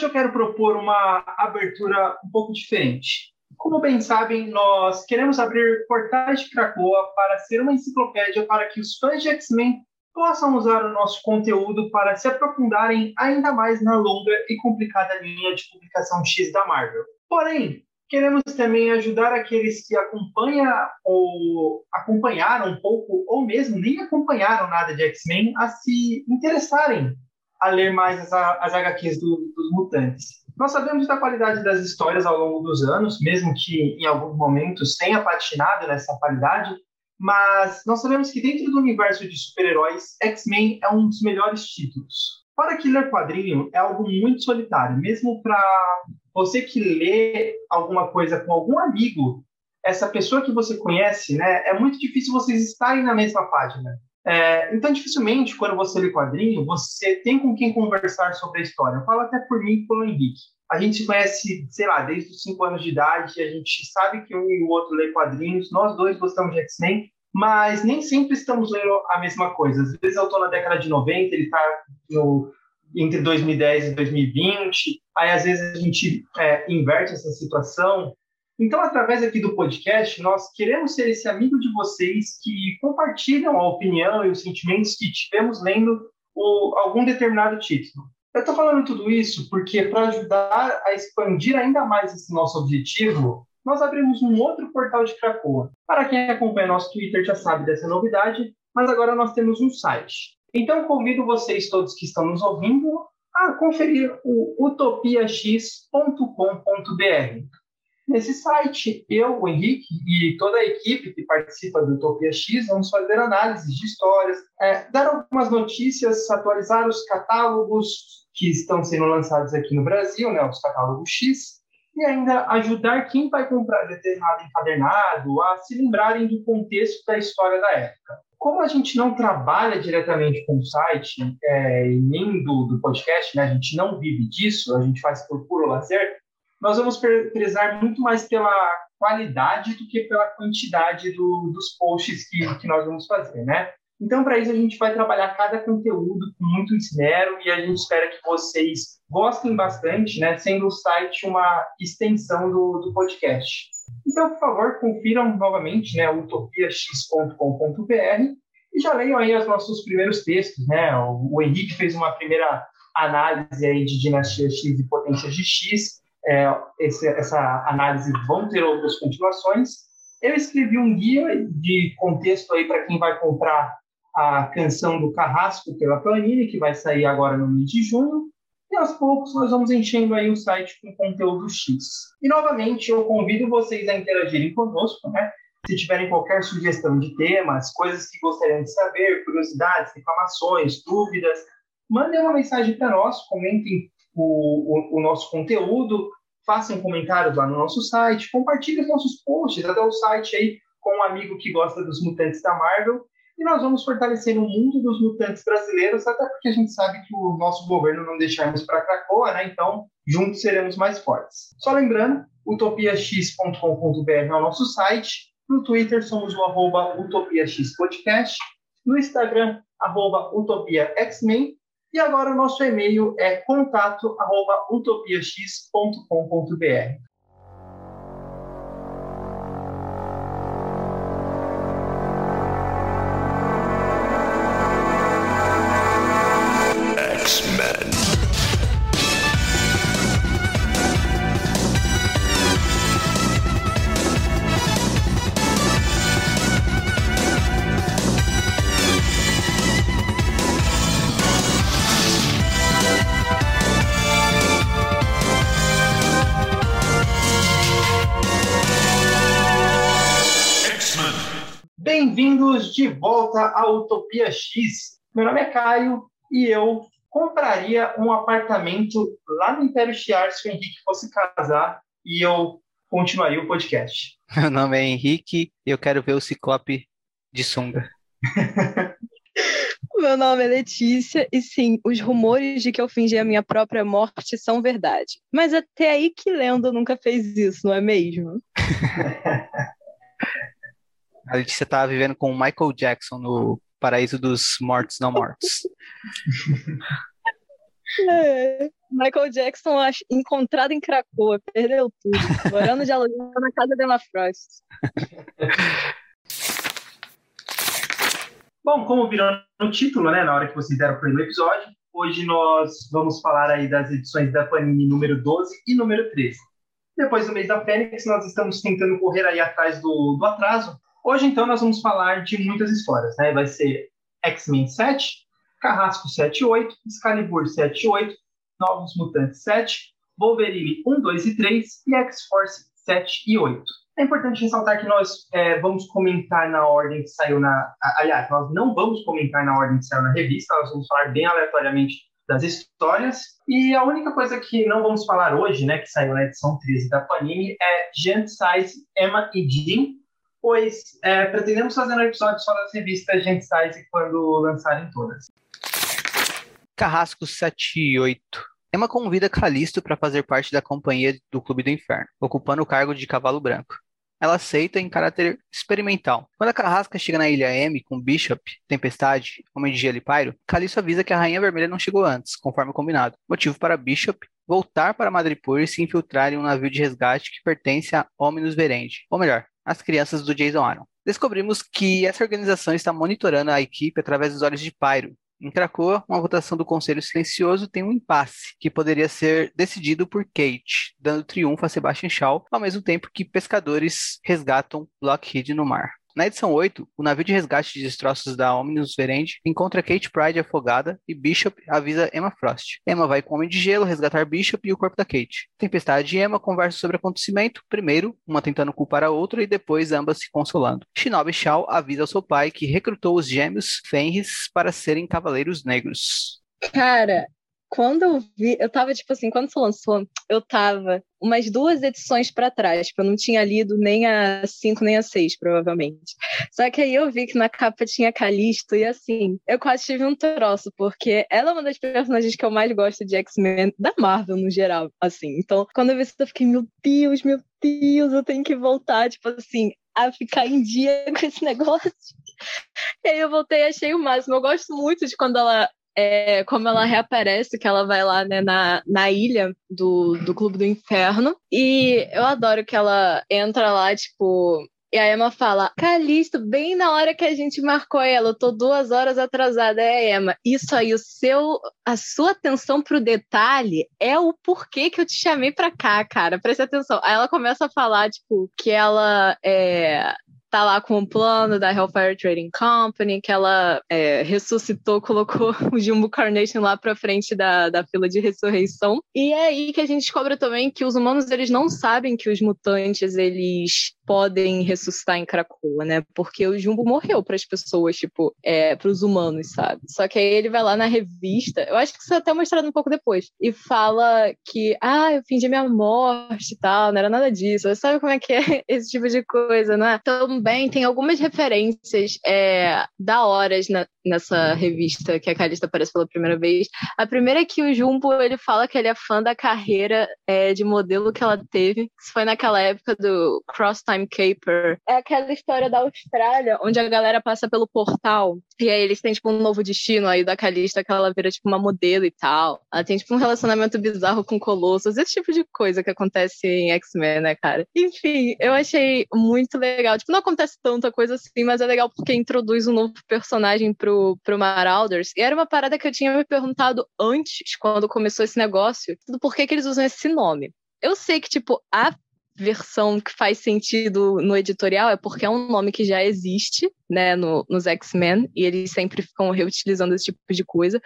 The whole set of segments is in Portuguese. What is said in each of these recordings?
Hoje eu quero propor uma abertura um pouco diferente. Como bem sabem, nós queremos abrir portais de Krakoa para ser uma enciclopédia para que os fãs de X-Men possam usar o nosso conteúdo para se aprofundarem ainda mais na longa e complicada linha de publicação X da Marvel. Porém, queremos também ajudar aqueles que acompanham ou acompanharam um pouco, ou mesmo nem acompanharam nada de X-Men, a se interessarem a ler mais as, as HQs do, dos mutantes. Nós sabemos da qualidade das histórias ao longo dos anos, mesmo que em alguns momentos tenha patinado nessa qualidade, mas nós sabemos que dentro do universo de super-heróis, X-Men é um dos melhores títulos. Para que ler quadrinho é algo muito solitário, mesmo para você que lê alguma coisa com algum amigo, essa pessoa que você conhece, né, é muito difícil vocês estarem na mesma página. É, então, dificilmente, quando você lê quadrinho, você tem com quem conversar sobre a história. Eu falo até por mim e pelo Henrique. A gente se conhece, sei lá, desde os 5 anos de idade, a gente sabe que um e o outro lê quadrinhos, nós dois gostamos de X-Men, mas nem sempre estamos lendo a mesma coisa. Às vezes eu estou na década de 90, ele está entre 2010 e 2020, aí às vezes a gente é, inverte essa situação então, através aqui do podcast, nós queremos ser esse amigo de vocês que compartilham a opinião e os sentimentos que tivemos lendo o, algum determinado título. Eu estou falando tudo isso porque, para ajudar a expandir ainda mais esse nosso objetivo, nós abrimos um outro portal de Cracoa. Para quem acompanha nosso Twitter já sabe dessa novidade, mas agora nós temos um site. Então, convido vocês todos que estão nos ouvindo a conferir o utopiax.com.br. Nesse site, eu, o Henrique e toda a equipe que participa do Utopia X vamos fazer análises de histórias, é, dar algumas notícias, atualizar os catálogos que estão sendo lançados aqui no Brasil, né, os catálogos X, e ainda ajudar quem vai comprar determinado encadernado a se lembrarem do contexto da história da época. Como a gente não trabalha diretamente com o site é, nem do, do podcast, né, a gente não vive disso, a gente faz por puro lazer, nós vamos prezar muito mais pela qualidade do que pela quantidade do, dos posts que, que nós vamos fazer, né? Então, para isso, a gente vai trabalhar cada conteúdo com muito esmero e a gente espera que vocês gostem bastante, né? Sendo o site uma extensão do, do podcast. Então, por favor, confiram novamente, né? utopiax.com.br e já leiam aí os nossos primeiros textos, né? O, o Henrique fez uma primeira análise aí de dinastia X e potências de X é, esse, essa análise vão ter outras continuações. Eu escrevi um guia de contexto aí para quem vai comprar a canção do Carrasco pela Panini, que vai sair agora no mês de junho. E aos poucos nós vamos enchendo aí o site com conteúdo X. E novamente eu convido vocês a interagirem conosco, né? Se tiverem qualquer sugestão de temas, coisas que gostariam de saber, curiosidades, reclamações, dúvidas, mandem uma mensagem para nós, comentem o, o, o nosso conteúdo, façam comentários lá no nosso site, compartilhem os nossos posts, até o site aí com um amigo que gosta dos mutantes da Marvel. E nós vamos fortalecer o mundo dos mutantes brasileiros, até porque a gente sabe que o nosso governo não deixarmos para Cracoa, né? Então, juntos seremos mais fortes. Só lembrando, utopiax.com.br é o nosso site. No Twitter somos o arroba utopiaxpodcast. No Instagram, arroba utopiaxmen. E agora o nosso e-mail é contato@utopiax.com.br. à Utopia X. Meu nome é Caio e eu compraria um apartamento lá no Império Chiar se o Henrique fosse casar e eu continuaria o podcast. Meu nome é Henrique e eu quero ver o Ciclope de sunga. Meu nome é Letícia e sim, os rumores de que eu fingi a minha própria morte são verdade. Mas até aí que lenda nunca fez isso, não é mesmo? A Letícia tá vivendo com o Michael Jackson no Paraíso dos Mortos Não Mortos. É. Michael Jackson encontrado em Cracoa, perdeu tudo. Morando de aluguel na casa da Emma Frost. Bom, como virou no título, né, na hora que vocês deram o primeiro episódio, hoje nós vamos falar aí das edições da Panini número 12 e número 13. Depois do mês da Fênix, nós estamos tentando correr aí atrás do, do atraso. Hoje, então, nós vamos falar de muitas histórias, né? Vai ser X-Men 7, Carrasco 7 e 8, Excalibur 7 e 8, Novos Mutantes 7, Wolverine 1, 2 e 3 e X-Force 7 e 8. É importante ressaltar que nós é, vamos comentar na ordem que saiu na. Aliás, nós não vamos comentar na ordem que saiu na revista, nós vamos falar bem aleatoriamente das histórias. E a única coisa que não vamos falar hoje, né, que saiu na edição 13 da Panini, é Gent Size, Emma e Jean, pois é, pretendemos fazer um episódio só das revistas Gent Size quando lançarem todas. Carrasco 7 e 8. Emma convida Calisto para fazer parte da companhia do Clube do Inferno, ocupando o cargo de Cavalo Branco. Ela aceita em caráter experimental. Quando a Carrasca chega na Ilha M com Bishop, Tempestade, Homem de Gelo e Pyro, Calisto avisa que a Rainha Vermelha não chegou antes, conforme combinado. Motivo para Bishop voltar para Madripoor e se infiltrar em um navio de resgate que pertence a Omnus Verendi, ou melhor, as crianças do Jason Aaron. Descobrimos que essa organização está monitorando a equipe através dos olhos de Pyro, em Krakoa, uma votação do Conselho Silencioso tem um impasse, que poderia ser decidido por Kate, dando triunfo a Sebastian Shaw, ao mesmo tempo que pescadores resgatam Lockheed no mar. Na edição 8, o navio de resgate de destroços da Omnibus Verende encontra Kate Pride afogada e Bishop avisa Emma Frost. Emma vai com o Homem de Gelo resgatar Bishop e o corpo da Kate. Tempestade e Emma conversam sobre o acontecimento, primeiro, uma tentando culpar a outra e depois ambas se consolando. Shinobi Shao avisa ao seu pai que recrutou os gêmeos Fenris para serem cavaleiros negros. Cara, quando eu vi, eu tava tipo assim, quando você lançou, eu tava umas duas edições para trás, porque eu não tinha lido nem a 5 nem a 6, provavelmente. Só que aí eu vi que na capa tinha Calisto e assim, eu quase tive um troço, porque ela é uma das personagens que eu mais gosto de X-Men, da Marvel no geral, assim. Então, quando eu vi isso, eu fiquei, meu Deus, meu Deus, eu tenho que voltar, tipo assim, a ficar em dia com esse negócio. E aí eu voltei e achei o máximo. Eu gosto muito de quando ela é, como ela reaparece, que ela vai lá né, na, na ilha do, do Clube do Inferno. E eu adoro que ela entra lá, tipo, e a Emma fala, Calisto, bem na hora que a gente marcou ela, eu tô duas horas atrasada. É, Emma, isso aí, o seu, a sua atenção pro detalhe é o porquê que eu te chamei pra cá, cara. Presta atenção. Aí ela começa a falar, tipo, que ela é, tá lá com o plano da Hellfire Trading Company, que ela é, ressuscitou, colocou o Jumbo Carnation lá pra frente da, da fila de ressurreição. E é aí que a gente descobre também que os humanos, eles não sabem que os mutantes, eles podem ressuscitar em Krakoa, né? Porque o Jumbo morreu para as pessoas, tipo, é, para os humanos, sabe? Só que aí ele vai lá na revista, eu acho que isso é até mostrado um pouco depois, e fala que, ah, eu fingi minha morte e tal, não era nada disso. Sabe como é que é esse tipo de coisa, né? Também tem algumas referências é, da horas na, nessa revista que a Calista aparece pela primeira vez. A primeira é que o Jumbo, ele fala que ele é fã da carreira é, de modelo que ela teve. Isso foi naquela época do Cross Time Time Caper. É aquela história da Austrália, onde a galera passa pelo portal e aí eles têm, tipo, um novo destino aí da Calista, que ela vira, tipo, uma modelo e tal. Ela tem, tipo, um relacionamento bizarro com Colossus, esse tipo de coisa que acontece em X-Men, né, cara? Enfim, eu achei muito legal. Tipo, não acontece tanta coisa assim, mas é legal porque introduz um novo personagem pro, pro Marauders. E era uma parada que eu tinha me perguntado antes, quando começou esse negócio, do porquê que eles usam esse nome. Eu sei que, tipo, a versão que faz sentido no editorial é porque é um nome que já existe, né, no, nos X-Men, e eles sempre ficam reutilizando esse tipo de coisa,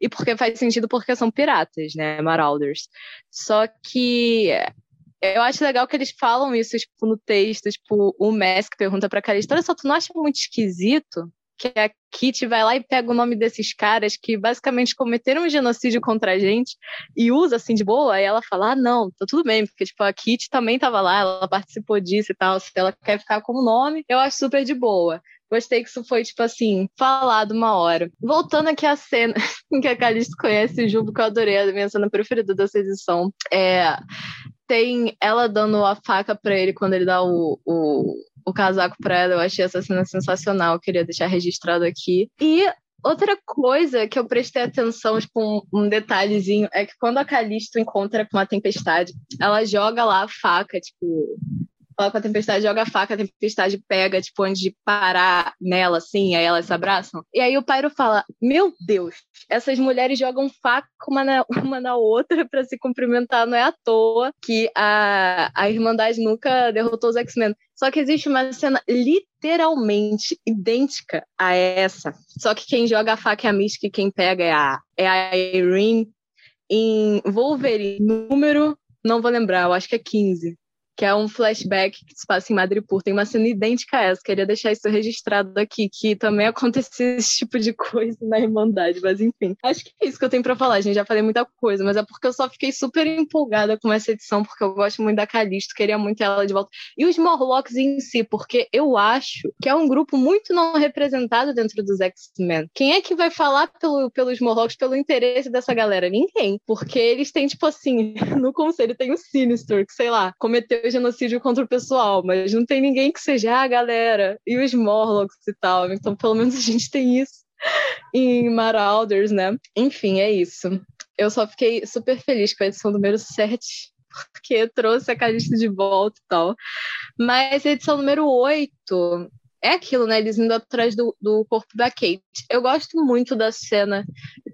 e porque faz sentido porque são piratas, né, Marauders. Só que eu acho legal que eles falam isso, tipo, no texto, tipo, o Mask pergunta pra Calista, olha só, tu não acha muito esquisito que a Kit vai lá e pega o nome desses caras que basicamente cometeram um genocídio contra a gente e usa assim de boa, aí ela fala: ah, não, tá tudo bem, porque tipo, a Kit também tava lá, ela participou disso e tal, se ela quer ficar com o nome, eu acho super de boa. Gostei que isso foi, tipo assim, falado uma hora. Voltando aqui à cena em que a Calista conhece o Jumbo, que eu adorei, a minha cena preferida dessa edição. É, tem ela dando a faca para ele quando ele dá o, o, o casaco para ela. Eu achei essa cena sensacional, eu queria deixar registrado aqui. E Outra coisa que eu prestei atenção, tipo, um, um, detalhezinho, é que quando a Calisto encontra com a tempestade, ela joga lá a faca, tipo, fala com a tempestade, joga a faca, a tempestade pega, tipo, antes de parar nela, assim, aí elas se abraçam. E aí o Pyro fala: Meu Deus, essas mulheres jogam faca uma na, uma na outra para se cumprimentar, não é à toa que a, a Irmandade nunca derrotou os X-Men. Só que existe uma cena literalmente idêntica a essa. Só que quem joga a faca é a Mystic e quem pega é a, é a Irene. Em Wolverine, número, não vou lembrar, eu acho que é 15 que é um flashback que se passa em Madripoor. Tem uma cena idêntica a essa. Queria deixar isso registrado aqui, que também acontecia esse tipo de coisa na Irmandade. Mas enfim, acho que é isso que eu tenho para falar, gente. Já falei muita coisa, mas é porque eu só fiquei super empolgada com essa edição, porque eu gosto muito da Calisto, queria muito ela de volta. E os Morlocks em si, porque eu acho que é um grupo muito não representado dentro dos X-Men. Quem é que vai falar pelo, pelos Morlocks, pelo interesse dessa galera? Ninguém. Porque eles têm, tipo assim, no conselho tem o Sinister, que sei lá, cometeu genocídio contra o pessoal, mas não tem ninguém que seja a galera e os Morlocks e tal. Então, pelo menos a gente tem isso em Marauders, né? Enfim, é isso. Eu só fiquei super feliz com a edição número 7, porque trouxe a Calista de volta e tal. Mas a edição número 8 é aquilo, né? Eles indo atrás do, do corpo da Kate. Eu gosto muito da cena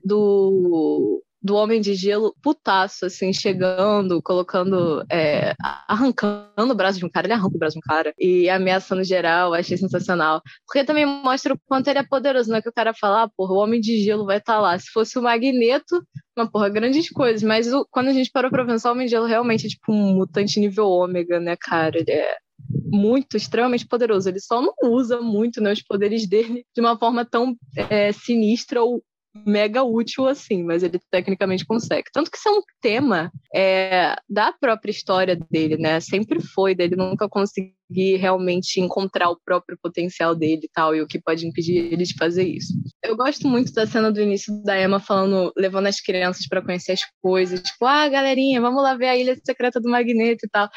do do Homem de Gelo putaço, assim, chegando, colocando, é, arrancando o braço de um cara, ele arranca o braço de um cara, e ameaçando geral, achei sensacional. Porque também mostra o quanto ele é poderoso, não é que o cara fala, ah, porra, o Homem de Gelo vai estar tá lá. Se fosse o Magneto, uma porra, grandes coisas, mas o, quando a gente parou pra pensar, o Homem de Gelo realmente é tipo um mutante nível ômega, né, cara? Ele é muito, extremamente poderoso. Ele só não usa muito né, os poderes dele de uma forma tão é, sinistra ou mega útil assim, mas ele tecnicamente consegue. Tanto que isso é um tema é, da própria história dele, né? Sempre foi dele nunca conseguir realmente encontrar o próprio potencial dele e tal, e o que pode impedir ele de fazer isso. Eu gosto muito da cena do início da Emma falando, levando as crianças para conhecer as coisas, tipo, ah, galerinha, vamos lá ver a ilha secreta do Magneto e tal.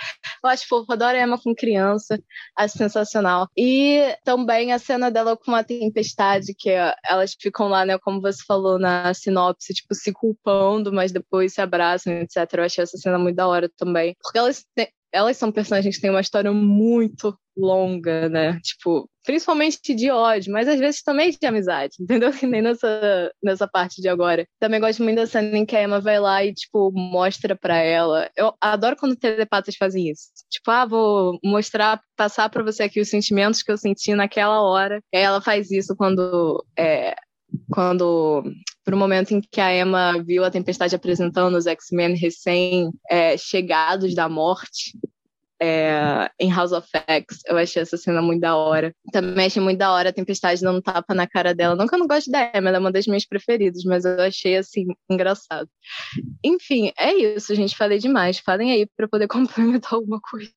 Eu acho fofo, adoro a Emma com criança, acho sensacional. E também a cena dela com a tempestade, que elas ficam lá, né, como você falou na sinopse, tipo, se culpando, mas depois se abraçam, etc. Eu achei essa cena muito da hora também. Porque elas elas são personagens que têm uma história muito longa, né? Tipo, principalmente de ódio, mas às vezes também de amizade, entendeu? Que nem nessa, nessa parte de agora. Também gosto muito da cena em que a Emma vai lá e, tipo, mostra pra ela. Eu adoro quando telepatas fazem isso. Tipo, ah, vou mostrar, passar pra você aqui os sentimentos que eu senti naquela hora. E aí ela faz isso quando é, quando um momento em que a Emma viu a Tempestade apresentando os X-Men recém-chegados é, da morte é, em House of X, eu achei essa cena muito da hora. Também achei muito da hora a Tempestade dando tapa na cara dela. Não que eu não goste da Emma, ela é uma das minhas preferidas, mas eu achei, assim, engraçado. Enfim, é isso, gente. Falei demais. Falem aí para poder complementar alguma coisa.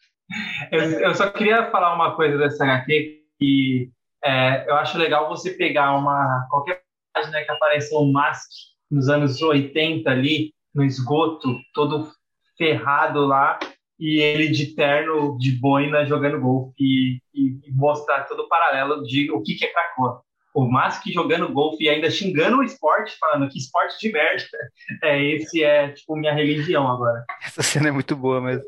Eu, eu, só queria falar uma coisa dessa HQ que é, eu acho legal você pegar uma qualquer página que apareceu o Mask nos anos 80 ali, no esgoto, todo ferrado lá, e ele de terno, de boina, jogando golfe e, e, mostrar todo o paralelo de o que, que é Krakoa. O Mask jogando golfe e ainda xingando o esporte, falando que esporte de merda. É, esse é, tipo, minha religião agora. Essa cena é muito boa mesmo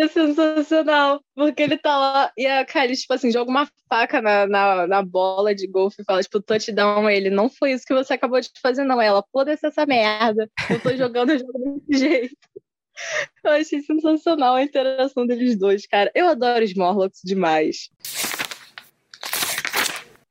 é sensacional. Porque ele tá lá e a Kylie, tipo assim, joga uma faca na, na, na bola de golfe e fala, tipo, touchdown. Ele, não foi isso que você acabou de fazer, não. Ela, foda-se essa merda. Eu tô jogando, eu jogo desse jeito. Eu achei sensacional a interação deles dois, cara. Eu adoro os Morlocks demais.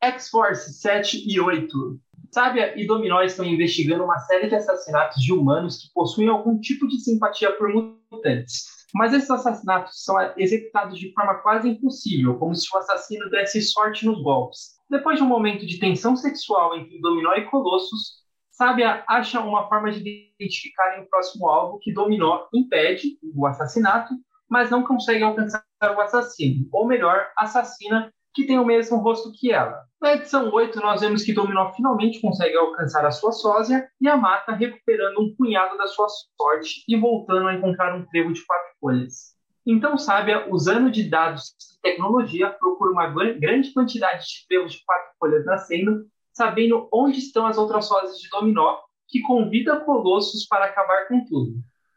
X-Force 7 e 8. Sábia e Dominó estão investigando uma série de assassinatos de humanos que possuem algum tipo de simpatia por mutantes. Mas esses assassinatos são executados de forma quase impossível, como se o assassino desse sorte nos golpes. Depois de um momento de tensão sexual entre Dominó e Colossus, Sábia acha uma forma de identificar o próximo alvo que Dominó impede o assassinato, mas não consegue alcançar o assassino, ou melhor, assassina que tem o mesmo rosto que ela. Na edição 8, nós vemos que Dominó finalmente consegue alcançar a sua sósia e a mata, recuperando um punhado da sua sorte e voltando a encontrar um trevo de quatro folhas. Então, Sábia, usando de dados e tecnologia, procura uma grande quantidade de trevos de quatro folhas nascendo, sabendo onde estão as outras fases de Dominó, que convida Colossus para acabar com tudo.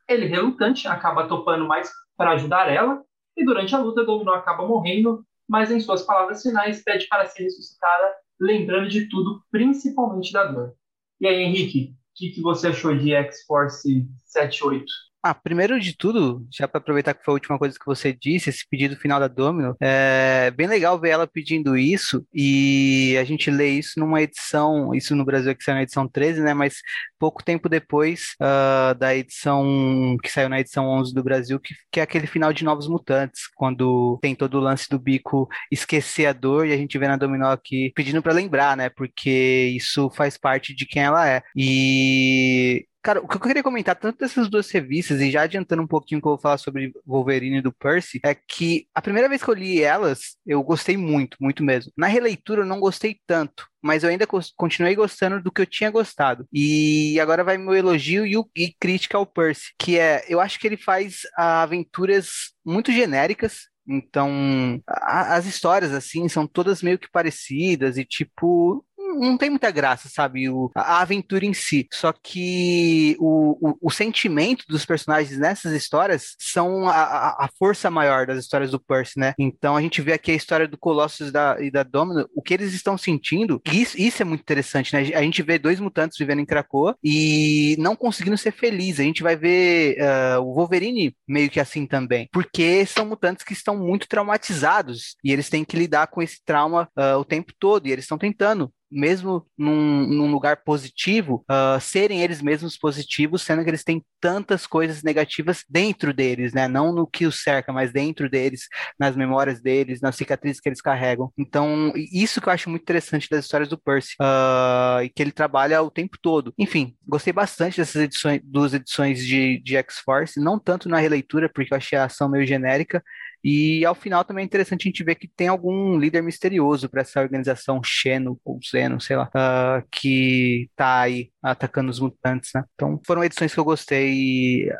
Ele, relutante, acaba topando mais para ajudar ela, e durante a luta, Dominó acaba morrendo, mas em suas palavras finais pede para ser ressuscitada, lembrando de tudo, principalmente da dor. E aí, Henrique, o que, que você achou de X-Force 78? Ah, primeiro de tudo, já para aproveitar que foi a última coisa que você disse, esse pedido final da Domino, é bem legal ver ela pedindo isso e a gente lê isso numa edição, isso no Brasil que saiu na edição 13, né? Mas pouco tempo depois uh, da edição que saiu na edição 11 do Brasil, que, que é aquele final de Novos Mutantes, quando tem todo o lance do bico esquecer a dor e a gente vê na Dominó aqui pedindo para lembrar, né? Porque isso faz parte de quem ela é. E Cara, o que eu queria comentar, tanto dessas duas revistas, e já adiantando um pouquinho que eu vou falar sobre Wolverine e do Percy, é que a primeira vez que eu li elas, eu gostei muito, muito mesmo. Na releitura, eu não gostei tanto, mas eu ainda continuei gostando do que eu tinha gostado. E agora vai meu elogio e, o, e crítica ao Percy, que é, eu acho que ele faz aventuras muito genéricas, então, a, as histórias, assim, são todas meio que parecidas e, tipo, não tem muita graça, sabe? O, a aventura em si. Só que o, o, o sentimento dos personagens nessas histórias são a, a, força maior das histórias do Percy, né? Então a gente vê aqui a história do Colossus da, e da Domino, o que eles estão sentindo, isso, isso é muito interessante, né? A gente vê dois mutantes vivendo em Krakoa e não conseguindo ser felizes. A gente vai ver uh, o Wolverine meio que assim também, porque são mutantes que estão muito traumatizados e eles têm que lidar com esse trauma uh, o tempo todo e eles estão tentando mesmo num, num lugar positivo, uh, serem eles mesmos positivos, sendo que eles têm tantas coisas negativas dentro deles, né? Não no que os cerca, mas dentro deles, nas memórias deles, nas cicatrizes que eles carregam. Então, isso que eu acho muito interessante das histórias do Percy, uh, e que ele trabalha o tempo todo. Enfim, gostei bastante dessas edições, duas edições de, de X-Force, não tanto na releitura, porque eu achei a ação meio genérica, e ao final também é interessante a gente ver que tem algum líder misterioso para essa organização Xeno ou Zeno, sei lá, uh, que tá aí atacando os mutantes, né? Então foram edições que eu gostei. E,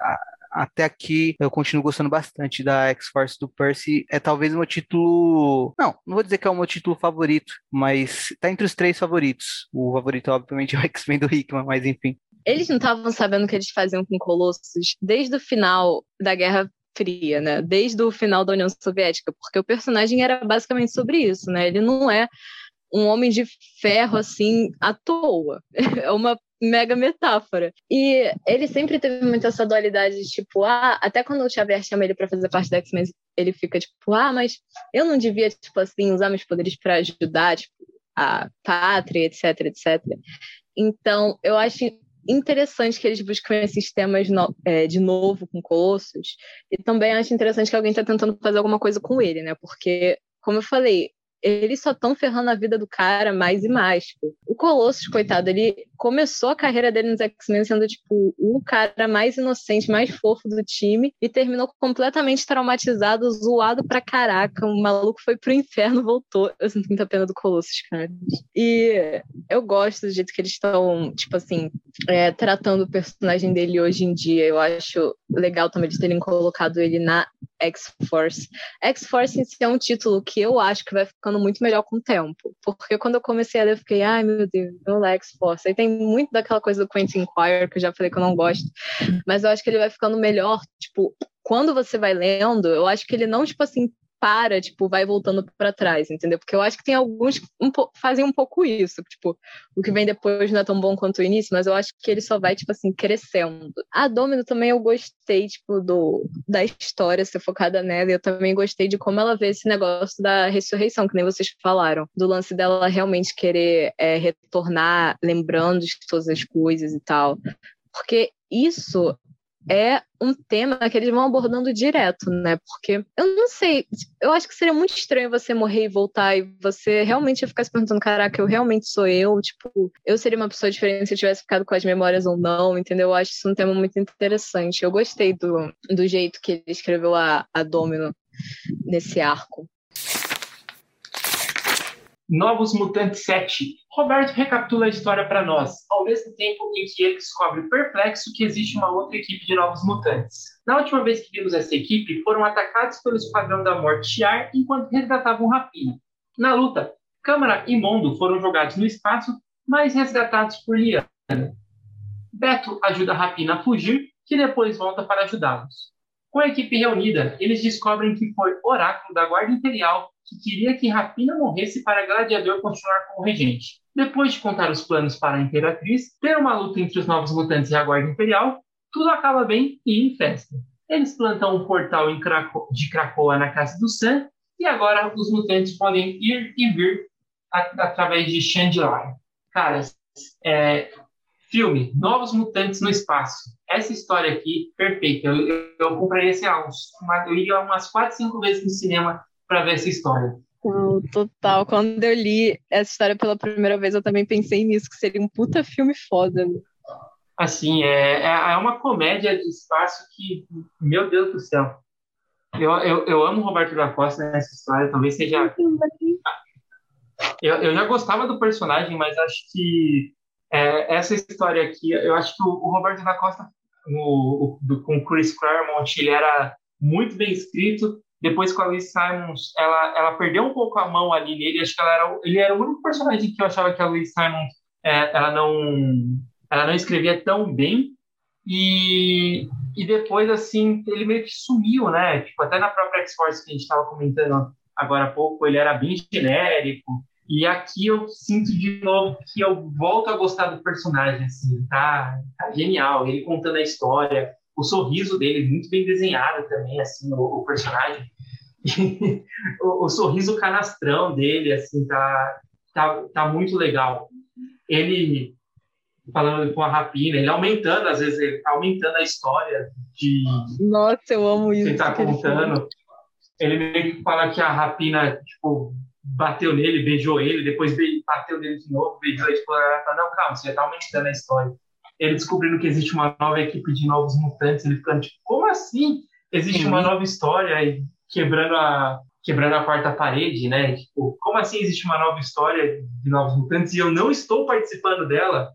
até aqui eu continuo gostando bastante da X-Force do Percy. É talvez o meu título. Não, não vou dizer que é o meu título favorito, mas tá entre os três favoritos. O favorito, obviamente, é o X-Men do Hickman, mas enfim. Eles não estavam sabendo o que eles faziam com Colossus desde o final da Guerra Fria, né? Desde o final da União Soviética, porque o personagem era basicamente sobre isso, né? Ele não é um homem de ferro assim à toa. É uma mega metáfora. E ele sempre teve muito essa dualidade de tipo, ah, até quando o Xavier chama ele para fazer parte da X-Men, ele fica tipo, ah, mas eu não devia, tipo assim, usar meus poderes para ajudar, tipo, a pátria, etc, etc. Então, eu acho interessante que eles buscam esses temas no, é, de novo com Colossus, e também acho interessante que alguém está tentando fazer alguma coisa com ele, né? Porque, como eu falei, eles só estão ferrando a vida do cara mais e mais. Tipo. O Colossus, coitado, ele começou a carreira dele nos X-Men sendo, tipo, o cara mais inocente, mais fofo do time e terminou completamente traumatizado, zoado pra caraca. O maluco foi pro inferno, voltou. Eu sinto muita pena do Colossus, cara. E eu gosto do jeito que eles estão, tipo assim, é, tratando o personagem dele hoje em dia. Eu acho legal também de terem colocado ele na X-Force. X-Force em si é um título que eu acho que vai ficando muito melhor com o tempo. Porque quando eu comecei a ler, eu fiquei, ai meu Deus, não é X-Force. Aí tem muito daquela coisa do Quentin Quire, que eu já falei que eu não gosto. Mas eu acho que ele vai ficando melhor, tipo, quando você vai lendo, eu acho que ele não, tipo assim, para, tipo, vai voltando para trás, entendeu? Porque eu acho que tem alguns que um fazem um pouco isso, tipo, o que vem depois não é tão bom quanto o início, mas eu acho que ele só vai, tipo assim, crescendo. A Domino também eu gostei, tipo, do, da história ser focada nela, e eu também gostei de como ela vê esse negócio da ressurreição, que nem vocês falaram, do lance dela realmente querer é, retornar lembrando de todas as coisas e tal. Porque isso é um tema que eles vão abordando direto, né? Porque eu não sei, eu acho que seria muito estranho você morrer e voltar e você realmente ficar se perguntando, caraca, eu realmente sou eu? Tipo, eu seria uma pessoa diferente se eu tivesse ficado com as memórias ou não, entendeu? Eu acho isso um tema muito interessante. Eu gostei do, do jeito que ele escreveu a, a Domino nesse arco. Novos Mutantes 7. Roberto recapitula a história para nós, ao mesmo tempo em que ele descobre perplexo que existe uma outra equipe de Novos Mutantes. Na última vez que vimos essa equipe, foram atacados pelo Esquadrão da Morte Shiar enquanto resgatavam Rapina. Na luta, Câmara e Mondo foram jogados no espaço mas resgatados por Liana. Beto ajuda Rapina a fugir, que depois volta para ajudá-los. Com a equipe reunida, eles descobrem que foi Oráculo da Guarda Imperial que queria que Rapina morresse para Gladiador continuar como regente. Depois de contar os planos para a Imperatriz, ter uma luta entre os novos mutantes e a Guarda Imperial, tudo acaba bem e em festa. Eles plantam um portal de Krakoa na casa do Sam, e agora os mutantes podem ir e vir através de Chandelier. Cara, é, filme Novos Mutantes no Espaço. Essa história aqui, perfeita. Eu, eu, eu compraria assim, uma, eu ia umas 4, 5 vezes no cinema para ver essa história. Total. Quando eu li essa história pela primeira vez, eu também pensei nisso, que seria um puta filme foda. Né? Assim, é, é, é uma comédia de espaço que, meu Deus do céu. Eu, eu, eu amo Roberto da Costa nessa história, talvez seja. Eu, eu já gostava do personagem, mas acho que é, essa história aqui, eu acho que o, o Roberto da Costa, o, o, com Chris Claremont, ele era muito bem escrito. Depois com a Liz Simons, ela, ela perdeu um pouco a mão ali nele. Acho que ela era, ele era o único personagem que eu achava que a Liz Simons é, ela não ela não escrevia tão bem. E, e depois, assim, ele meio que sumiu, né? Tipo, até na própria X-Force que a gente estava comentando agora há pouco, ele era bem genérico. E aqui eu sinto de novo que eu volto a gostar do personagem, assim, tá, tá genial. Ele contando a história, o sorriso dele muito bem desenhado também, assim, o, o personagem. o, o, sorriso canastrão dele, assim, tá, tá, tá muito legal. Ele falando com a Rapina, ele aumentando, às vezes, ele tá aumentando a história de... Nossa, eu amo isso. Que ele tá contando. Ele meio que fala que a Rapina, tipo, bateu nele, beijou ele, depois bateu nele de novo, beijou ele, tipo, ela fala, não, calma, você já tá aumentando a história. Ele descobrindo que existe uma nova equipe de novos mutantes, ele ficando tipo, como assim? Existe uma nova história e quebrando a, quebrando a quarta parede, né? Tipo, como assim existe uma nova história de novos mutantes e eu não estou participando dela?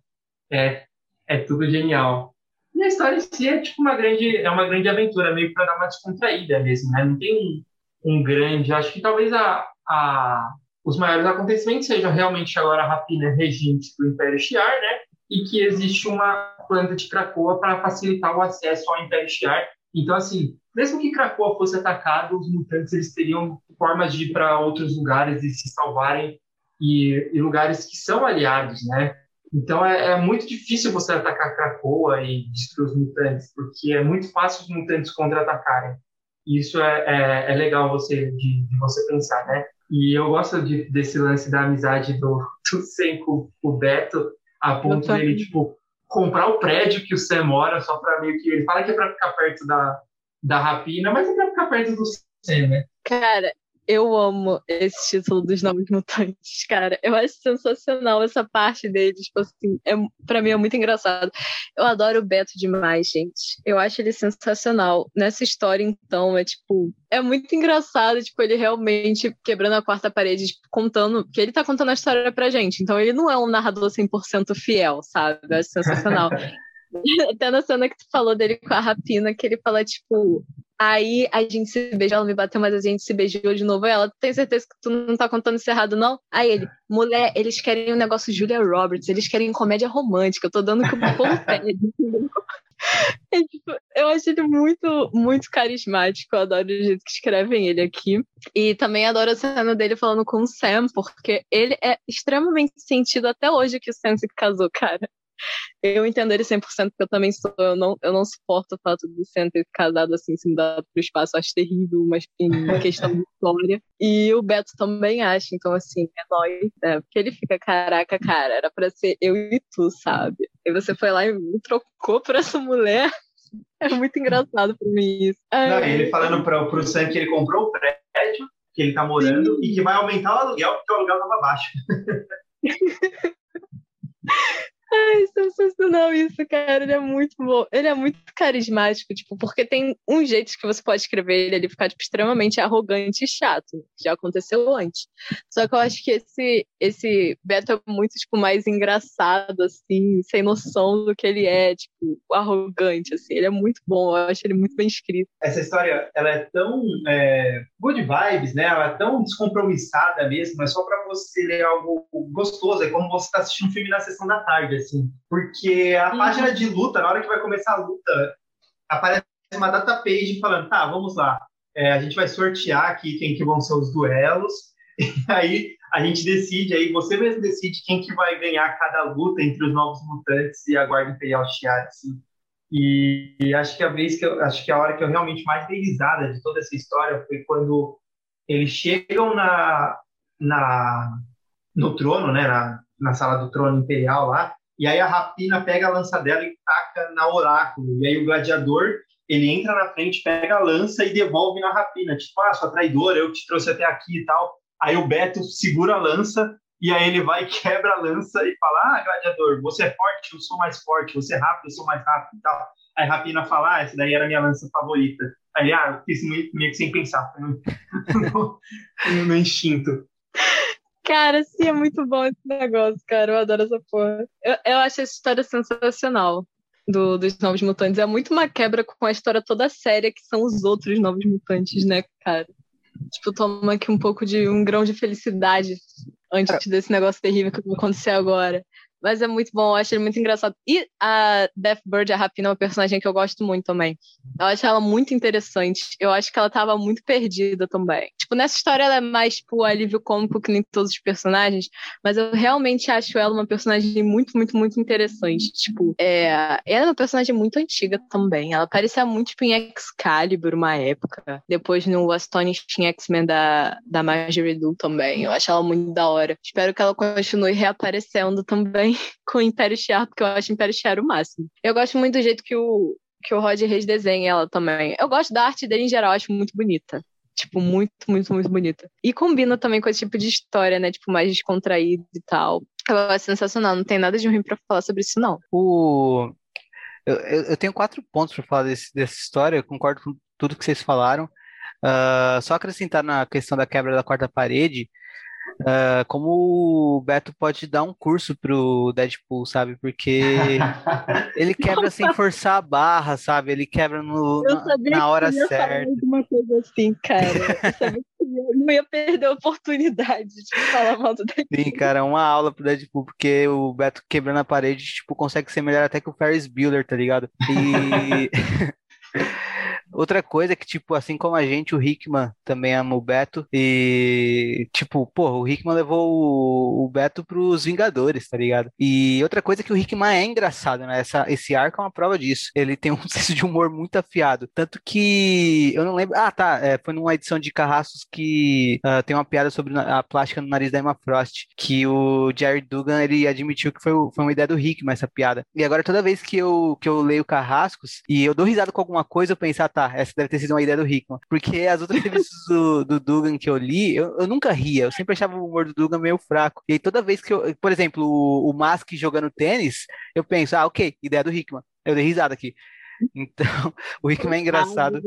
É, é tudo genial. E a história em si é tipo uma grande, é uma grande aventura, meio para dar uma descontraída mesmo, né? Não tem um, um grande, acho que talvez a, a, os maiores acontecimentos sejam realmente agora a rapina regente do Império Shi'ar, né? E que existe uma planta de Krakoa para facilitar o acesso ao Império Shi'ar. Então, assim, mesmo que Krakoa fosse atacado, os mutantes eles teriam formas de ir para outros lugares e se salvarem e, e, lugares que são aliados, né? Então é, é, muito difícil você atacar Krakoa e destruir os mutantes, porque é muito fácil os mutantes contra-atacarem. Isso é, é, é, legal você de, de, você pensar, né? E eu gosto de, desse lance da amizade do, do Sam com o Beto, a ponto dele, tipo, comprar o prédio que o Sam mora só para meio que. Ele fala que é para ficar perto da, da rapina, mas é para ficar perto do Sam, né? Cara, eu amo esse título dos Novos Mutantes, cara. Eu acho sensacional essa parte deles. Tipo assim, é, pra mim é muito engraçado. Eu adoro o Beto demais, gente. Eu acho ele sensacional. Nessa história, então, é tipo. É muito engraçado, tipo, ele realmente quebrando a quarta parede, tipo, contando. Porque ele tá contando a história pra gente. Então, ele não é um narrador 100% fiel, sabe? Eu acho sensacional. Até na cena que tu falou dele com a rapina, que ele fala, tipo, Aí a gente se beijou, ela me bateu, mas a gente se beijou de novo. Ela, tem certeza que tu não tá contando isso errado, não? Aí ele, mulher, eles querem um negócio Julia Roberts, eles querem comédia romântica. Eu tô dando que o povo pede. É, tipo, eu acho ele muito, muito carismático. Eu adoro o jeito que escrevem ele aqui. E também adoro a cena dele falando com o Sam, porque ele é extremamente sentido até hoje que o Sam se casou, cara. Eu entendo ele 100% porque eu também sou. Eu não, eu não suporto o fato de ser ter casado assim, se mudado pro espaço. Acho terrível, mas em questão de história. E o Beto também acha. Então, assim, é nóis. Né? Porque ele fica, caraca, cara, era pra ser eu e tu, sabe? E você foi lá e me trocou por essa mulher. É muito engraçado pra mim isso. Não, ele falando pra, pro Sam que ele comprou o prédio que ele tá morando Sim. e que vai aumentar o aluguel porque o aluguel tava baixo. Ai, sensacional isso, cara. Ele é muito bom. Ele é muito carismático, tipo, porque tem um jeito que você pode escrever ele, ele ficar tipo, extremamente arrogante e chato. Já aconteceu antes. Só que eu acho que esse, esse Beto é muito, tipo, mais engraçado, assim, sem noção do que ele é, tipo, arrogante, assim. Ele é muito bom, eu acho ele muito bem escrito. Essa história, ela é tão é, good vibes, né? Ela é tão descompromissada mesmo, é só para você ler algo gostoso. É como você tá assistindo um filme na sessão da tarde, assim. Porque a uhum. página de luta, na hora que vai começar a luta, aparece uma data page falando, tá, vamos lá. É, a gente vai sortear aqui quem que vão ser os duelos. E aí a gente decide, aí você mesmo decide quem que vai ganhar cada luta entre os novos mutantes e a Guarda Imperial Shi'ar, assim. E, e, acho que a vez que eu, acho que a hora que eu realmente mais dei risada de toda essa história foi quando eles chegam na, na no trono, né, na, na sala do trono imperial lá, e aí a rapina pega a lança dela e taca na oráculo. E aí o gladiador, ele entra na frente, pega a lança e devolve na rapina. Tipo, ah, sua traidora, eu te trouxe até aqui e tal. Aí o Beto segura a lança e aí ele vai, quebra a lança e fala, ah, gladiador, você é forte, eu sou mais forte. Você é rápido, eu sou mais rápido e tal. Aí a rapina fala, ah, essa daí era minha lança favorita. Aí, ah, fiz meio que sem pensar, no, no, no instinto. Cara, sim, é muito bom esse negócio, cara. Eu adoro essa porra. Eu, eu acho essa história sensacional do, dos Novos Mutantes. É muito uma quebra com a história toda séria que são os outros Novos Mutantes, né, cara? Tipo, toma aqui um pouco de um grão de felicidade antes desse negócio terrível que vai acontecer agora. Mas é muito bom, eu acho ele muito engraçado. E a Deathbird, a Rapina, é uma personagem que eu gosto muito também. Eu acho ela muito interessante. Eu acho que ela tava muito perdida também. Tipo, nessa história ela é mais, tipo, alívio cômico que nem todos os personagens, mas eu realmente acho ela uma personagem muito, muito, muito interessante. Tipo, é... ela é uma personagem muito antiga também. Ela parecia muito, tipo, em Excalibur, uma época. Depois no Astonishing X-Men da, da Marjorie Liu também. Eu acho ela muito da hora. Espero que ela continue reaparecendo também com o Império Shiar, porque eu acho Império Shiar o máximo. Eu gosto muito do jeito que o, que o Rod Reis desenha ela também. Eu gosto da arte dele em geral, acho muito bonita. Tipo, muito, muito, muito bonita. E combina também com esse tipo de história, né? Tipo, mais descontraído e tal. Eu acho sensacional, não tem nada de ruim para falar sobre isso, não. O... Eu, eu tenho quatro pontos para falar desse, dessa história, eu concordo com tudo que vocês falaram. Uh, só acrescentar na questão da quebra da quarta parede, Uh, como o Beto pode dar um curso pro Deadpool, sabe? Porque ele quebra sem forçar a barra, sabe? Ele quebra no, na, na hora certa. Uma coisa assim, cara. Eu sabia que eu não ia perder a oportunidade de falar mal do Deadpool. Sim, cara, uma aula pro Deadpool, porque o Beto quebrando a parede, tipo, consegue ser melhor até que o Ferris Bueller, tá ligado? E. Outra coisa é que, tipo, assim como a gente, o Hickman também ama o Beto. E, tipo, pô, o Hickman levou o, o Beto pros Vingadores, tá ligado? E outra coisa é que o Hickman é engraçado, né? Essa, esse arco é uma prova disso. Ele tem um senso de humor muito afiado. Tanto que eu não lembro. Ah, tá. É, foi numa edição de Carrascos que uh, tem uma piada sobre a plástica no nariz da Emma Frost. Que o Jerry Dugan ele admitiu que foi, foi uma ideia do Hickman essa piada. E agora, toda vez que eu, que eu leio Carrascos e eu dou risada com alguma coisa, eu penso, ah, tá essa deve ter sido uma ideia do Hickman. Porque as outras entrevistas do, do Dugan que eu li, eu, eu, nunca ria. Eu sempre achava o humor do Dugan meio fraco. E aí toda vez que eu. Por exemplo, o, o Mask jogando tênis, eu penso, ah, ok, ideia do Hickman. Eu dei risada aqui. Então, o Hickman é engraçado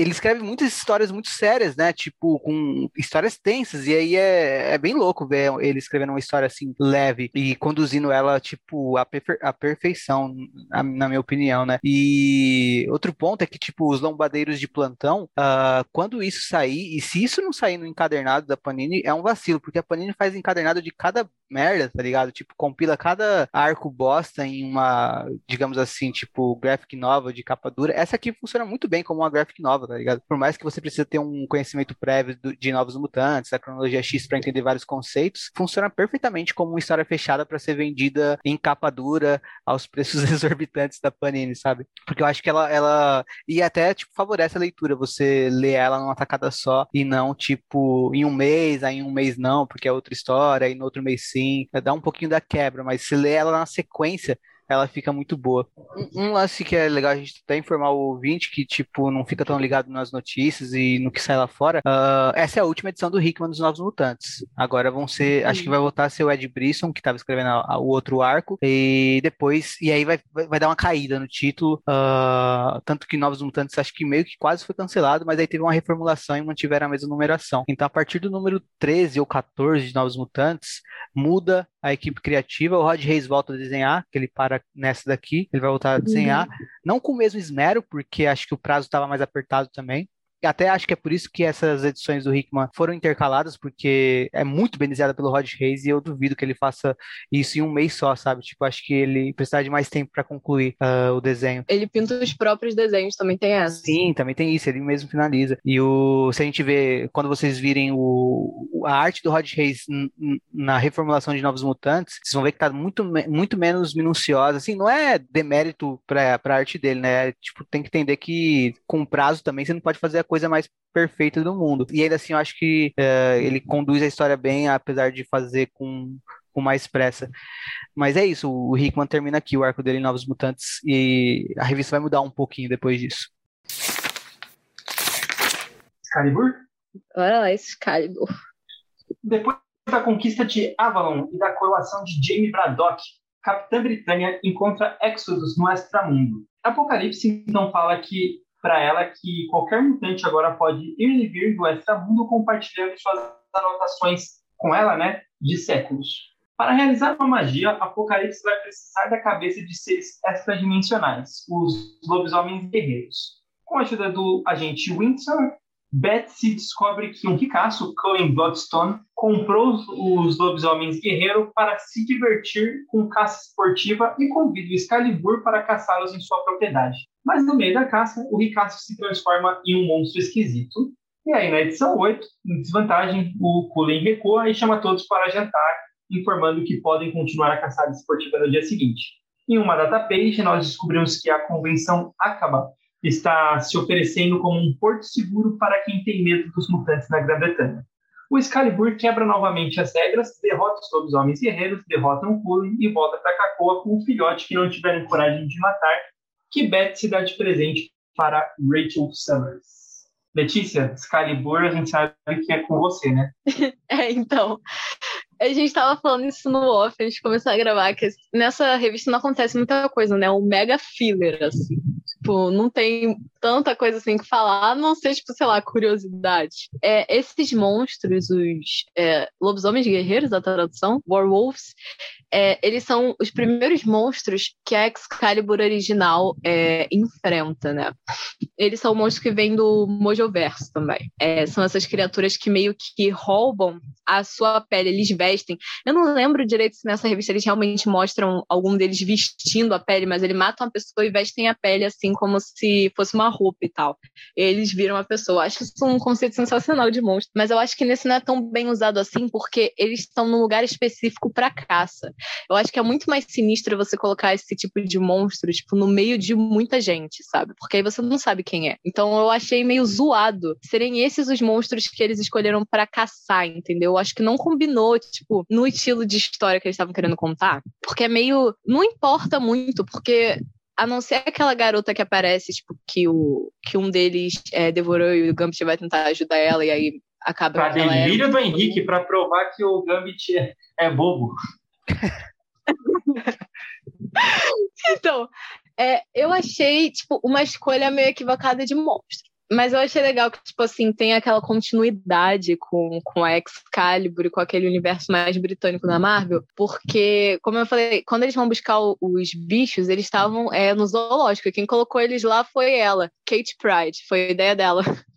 ele escreve muitas histórias muito sérias, né? Tipo, com histórias tensas. E aí é, é bem louco ver ele escrevendo uma história assim, leve e conduzindo ela, tipo, à, perfe à perfeição, na, na, minha opinião, né? E outro ponto é que, tipo, os lombadeiros de plantão, uh, quando isso sair, e se isso não sair no encadernado da Panini, é um vacilo, porque a Panini faz encadernado de cada merda, tá ligado? Tipo, compila cada arco bosta em uma, digamos assim, tipo, graphic nova de capa dura. Essa aqui funciona muito bem como uma graphic nova, tá ligado? Por mais que você precise ter um conhecimento prévio de novos mutantes, da cronologia X para entender vários conceitos, funciona perfeitamente como uma história fechada para ser vendida em capa dura aos preços exorbitantes da Panini, sabe? Porque eu acho que ela, ela e até tipo favorece a leitura, você lê ela numa tacada só e não tipo em um mês, aí em um mês não, porque é outra história, e no outro mês sim, dá um pouquinho da quebra, mas se lê ela na sequência, ela fica muito boa. Um, lance que é legal a gente até informar o ouvinte que, tipo, não fica tão ligado nas notícias e no que sai lá fora. Uh, essa é a última edição do Hickman dos Novos Mutantes. Agora vão ser, acho que vai voltar a ser o Ed Brisson, que estava escrevendo a, a, o outro arco, e depois, e aí vai, vai, vai dar uma caída no título. Uh, tanto que Novos Mutantes acho que meio que quase foi cancelado, mas aí teve uma reformulação e mantiveram a mesma numeração. Então, a partir do número 13 ou 14 de Novos Mutantes, muda a equipe criativa. O Rod Reis volta a desenhar, que ele para nessa daqui, ele vai voltar a desenhar. Uhum. Não com o mesmo esmero, porque acho que o prazo estava mais apertado também, até acho que é por isso que essas edições do Hickman foram intercaladas, porque é muito benizada pelo Rod Reis e eu duvido que ele faça isso em um mês só, sabe? Tipo, acho que ele precisa de mais tempo para concluir uh, o desenho. Ele pinta os próprios desenhos, também tem essa. Sim, também tem isso, ele mesmo finaliza. E o, se a gente vê, quando vocês virem o, a arte do Rod Reis na reformulação de Novos Mutantes, vocês vão ver que tá muito, muito menos minuciosa. Assim, não é demérito pra, pra arte dele, né? Tipo, tem que entender que com prazo também você não pode fazer a coisa mais perfeita do mundo. E ainda assim, eu acho que uh, ele conduz a história bem, apesar de fazer com, com mais pressa. Mas é isso, o Hickman termina aqui o arco dele em Novos Mutantes e a revista vai mudar um pouquinho depois disso. Excalibur? Olha lá, Excalibur. Depois da conquista de Avalon e da coroação de Jamie Braddock, Capitã Britânia encontra Exodus no extramundo. Apocalipse então fala que para ela que qualquer mutante agora pode ir e vir do compartilhando suas anotações com ela, né, de séculos. Para realizar uma magia, Apocalipse vai precisar da cabeça de seres extradimensionais, os lobisomens guerreiros. Com a ajuda do agente Windsor, Betsy descobre que um ricaço, Cullen Bloodstone, comprou os lobisomens guerreiros para se divertir com caça esportiva e convida o Excalibur para caçá-los em sua propriedade. Mas no meio da caça, o ricaço se transforma em um monstro esquisito. E aí, na edição 8, em desvantagem, o Cullen recua e chama todos para jantar, informando que podem continuar a caçada esportiva no dia seguinte. Em uma data page, nós descobrimos que a convenção acaba está se oferecendo como um porto seguro para quem tem medo dos mutantes na Grã-Bretanha. O Excalibur quebra novamente as regras, derrota os lobisomens guerreiros, derrota um Cullen e volta para Cacoa com um filhote que não tiveram coragem de matar, que Beth se dá de presente para Rachel Summers. Letícia, Excalibur a gente sabe que é com você, né? é, então. A gente tava falando isso no off antes de começar a gravar, que nessa revista não acontece muita coisa, né? Um mega filler, assim. Tipo, não tem tanta coisa assim que falar, a não ser, tipo, sei lá, curiosidade. É, esses monstros, os é, lobisomens guerreiros da tradução, Warwolves, é, eles são os primeiros monstros que a Excalibur original é, enfrenta, né? Eles são monstros que vêm do Mojoverso também. É, são essas criaturas que meio que roubam a sua pele, eles vestem. Eu não lembro direito se nessa revista eles realmente mostram algum deles vestindo a pele, mas eles matam a pessoa e vestem a pele assim como se fosse uma roupa e tal. Eles viram a pessoa. Acho isso um conceito sensacional de monstro. Mas eu acho que nesse não é tão bem usado assim, porque eles estão num lugar específico para caça. Eu acho que é muito mais sinistro você colocar esse tipo de monstro, tipo, no meio de muita gente, sabe? Porque aí você não sabe quem é. Então eu achei meio zoado serem esses os monstros que eles escolheram para caçar, entendeu? Eu acho que não combinou, tipo, no estilo de história que eles estavam querendo contar. Porque é meio. Não importa muito, porque a não ser aquela garota que aparece, tipo, que, o, que um deles é, devorou e o Gambit vai tentar ajudar ela e aí acaba... Pra delírio era... do Henrique, para provar que o Gambit é, é bobo. então, é, eu achei, tipo, uma escolha meio equivocada de monstro. Mas eu achei legal que, tipo assim, tem aquela continuidade com, com a Excalibur e com aquele universo mais britânico da Marvel, porque, como eu falei, quando eles vão buscar os bichos, eles estavam é, no zoológico, e quem colocou eles lá foi ela, Kate Pride, foi a ideia dela.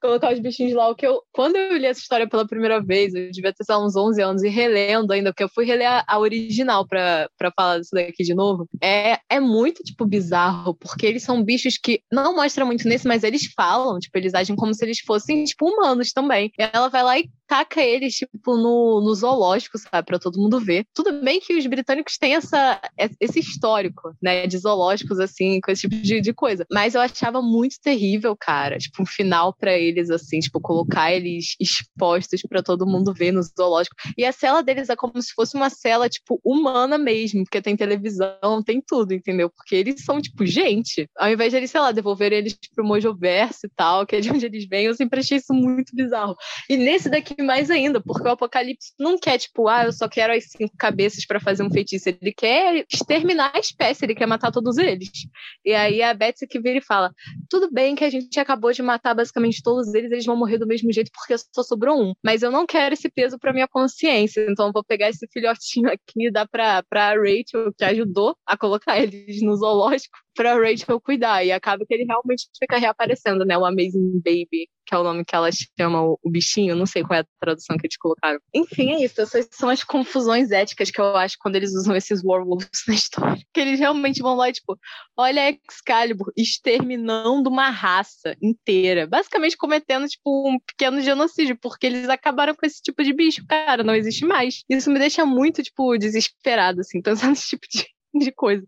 colocar os bichinhos lá. O que eu, quando eu li essa história pela primeira vez, eu devia ter uns 11 anos e relendo ainda, porque eu fui reler a, a original para falar disso daqui de novo. É, é muito, tipo, bizarro, porque eles são bichos que não mostra muito nesse, mas eles falam, tipo, eles agem como se eles fossem, tipo, humanos também. E ela vai lá e taca eles, tipo, no, no zoológico, sabe, pra todo mundo ver. Tudo bem que os britânicos têm essa, esse histórico, né, de zoológicos, assim, com esse tipo de, de coisa. Mas eu achava muito terrível, cara. Tipo, um final para eles, assim, tipo, colocar eles expostos para todo mundo ver no zoológico. E a cela deles é como se fosse uma cela, tipo, humana mesmo, porque tem televisão, tem tudo, entendeu? Porque eles são, tipo, gente. Ao invés de eles, sei lá, devolver eles pro Mojoverso e tal, que é de onde eles vêm, eu sempre achei isso muito bizarro. E nesse daqui mais ainda, porque o Apocalipse não quer, tipo, ah, eu só quero as cinco cabeças para fazer um feitiço. Ele quer exterminar a espécie, ele quer matar todos eles. E aí a Betsy que vira e fala: tudo bem que a gente acabou de matar todos eles, eles vão morrer do mesmo jeito porque só sobrou um. Mas eu não quero esse peso para minha consciência, então eu vou pegar esse filhotinho aqui e dar pra, pra Rachel, que ajudou a colocar eles no zoológico, pra Rachel cuidar. E acaba que ele realmente fica reaparecendo, né? O Amazing Baby, que é o nome que ela chama o, o bichinho, não sei qual é a tradução que eles colocaram. Enfim, é isso. Essas são as confusões éticas que eu acho quando eles usam esses werewolves na história. Que eles realmente vão lá e, tipo, olha Excalibur exterminando uma raça inteira. Basicamente cometendo, tipo, um pequeno genocídio, porque eles acabaram com esse tipo de bicho. Cara, não existe mais. Isso me deixa muito, tipo, desesperado, assim, pensando nesse tipo de de coisa.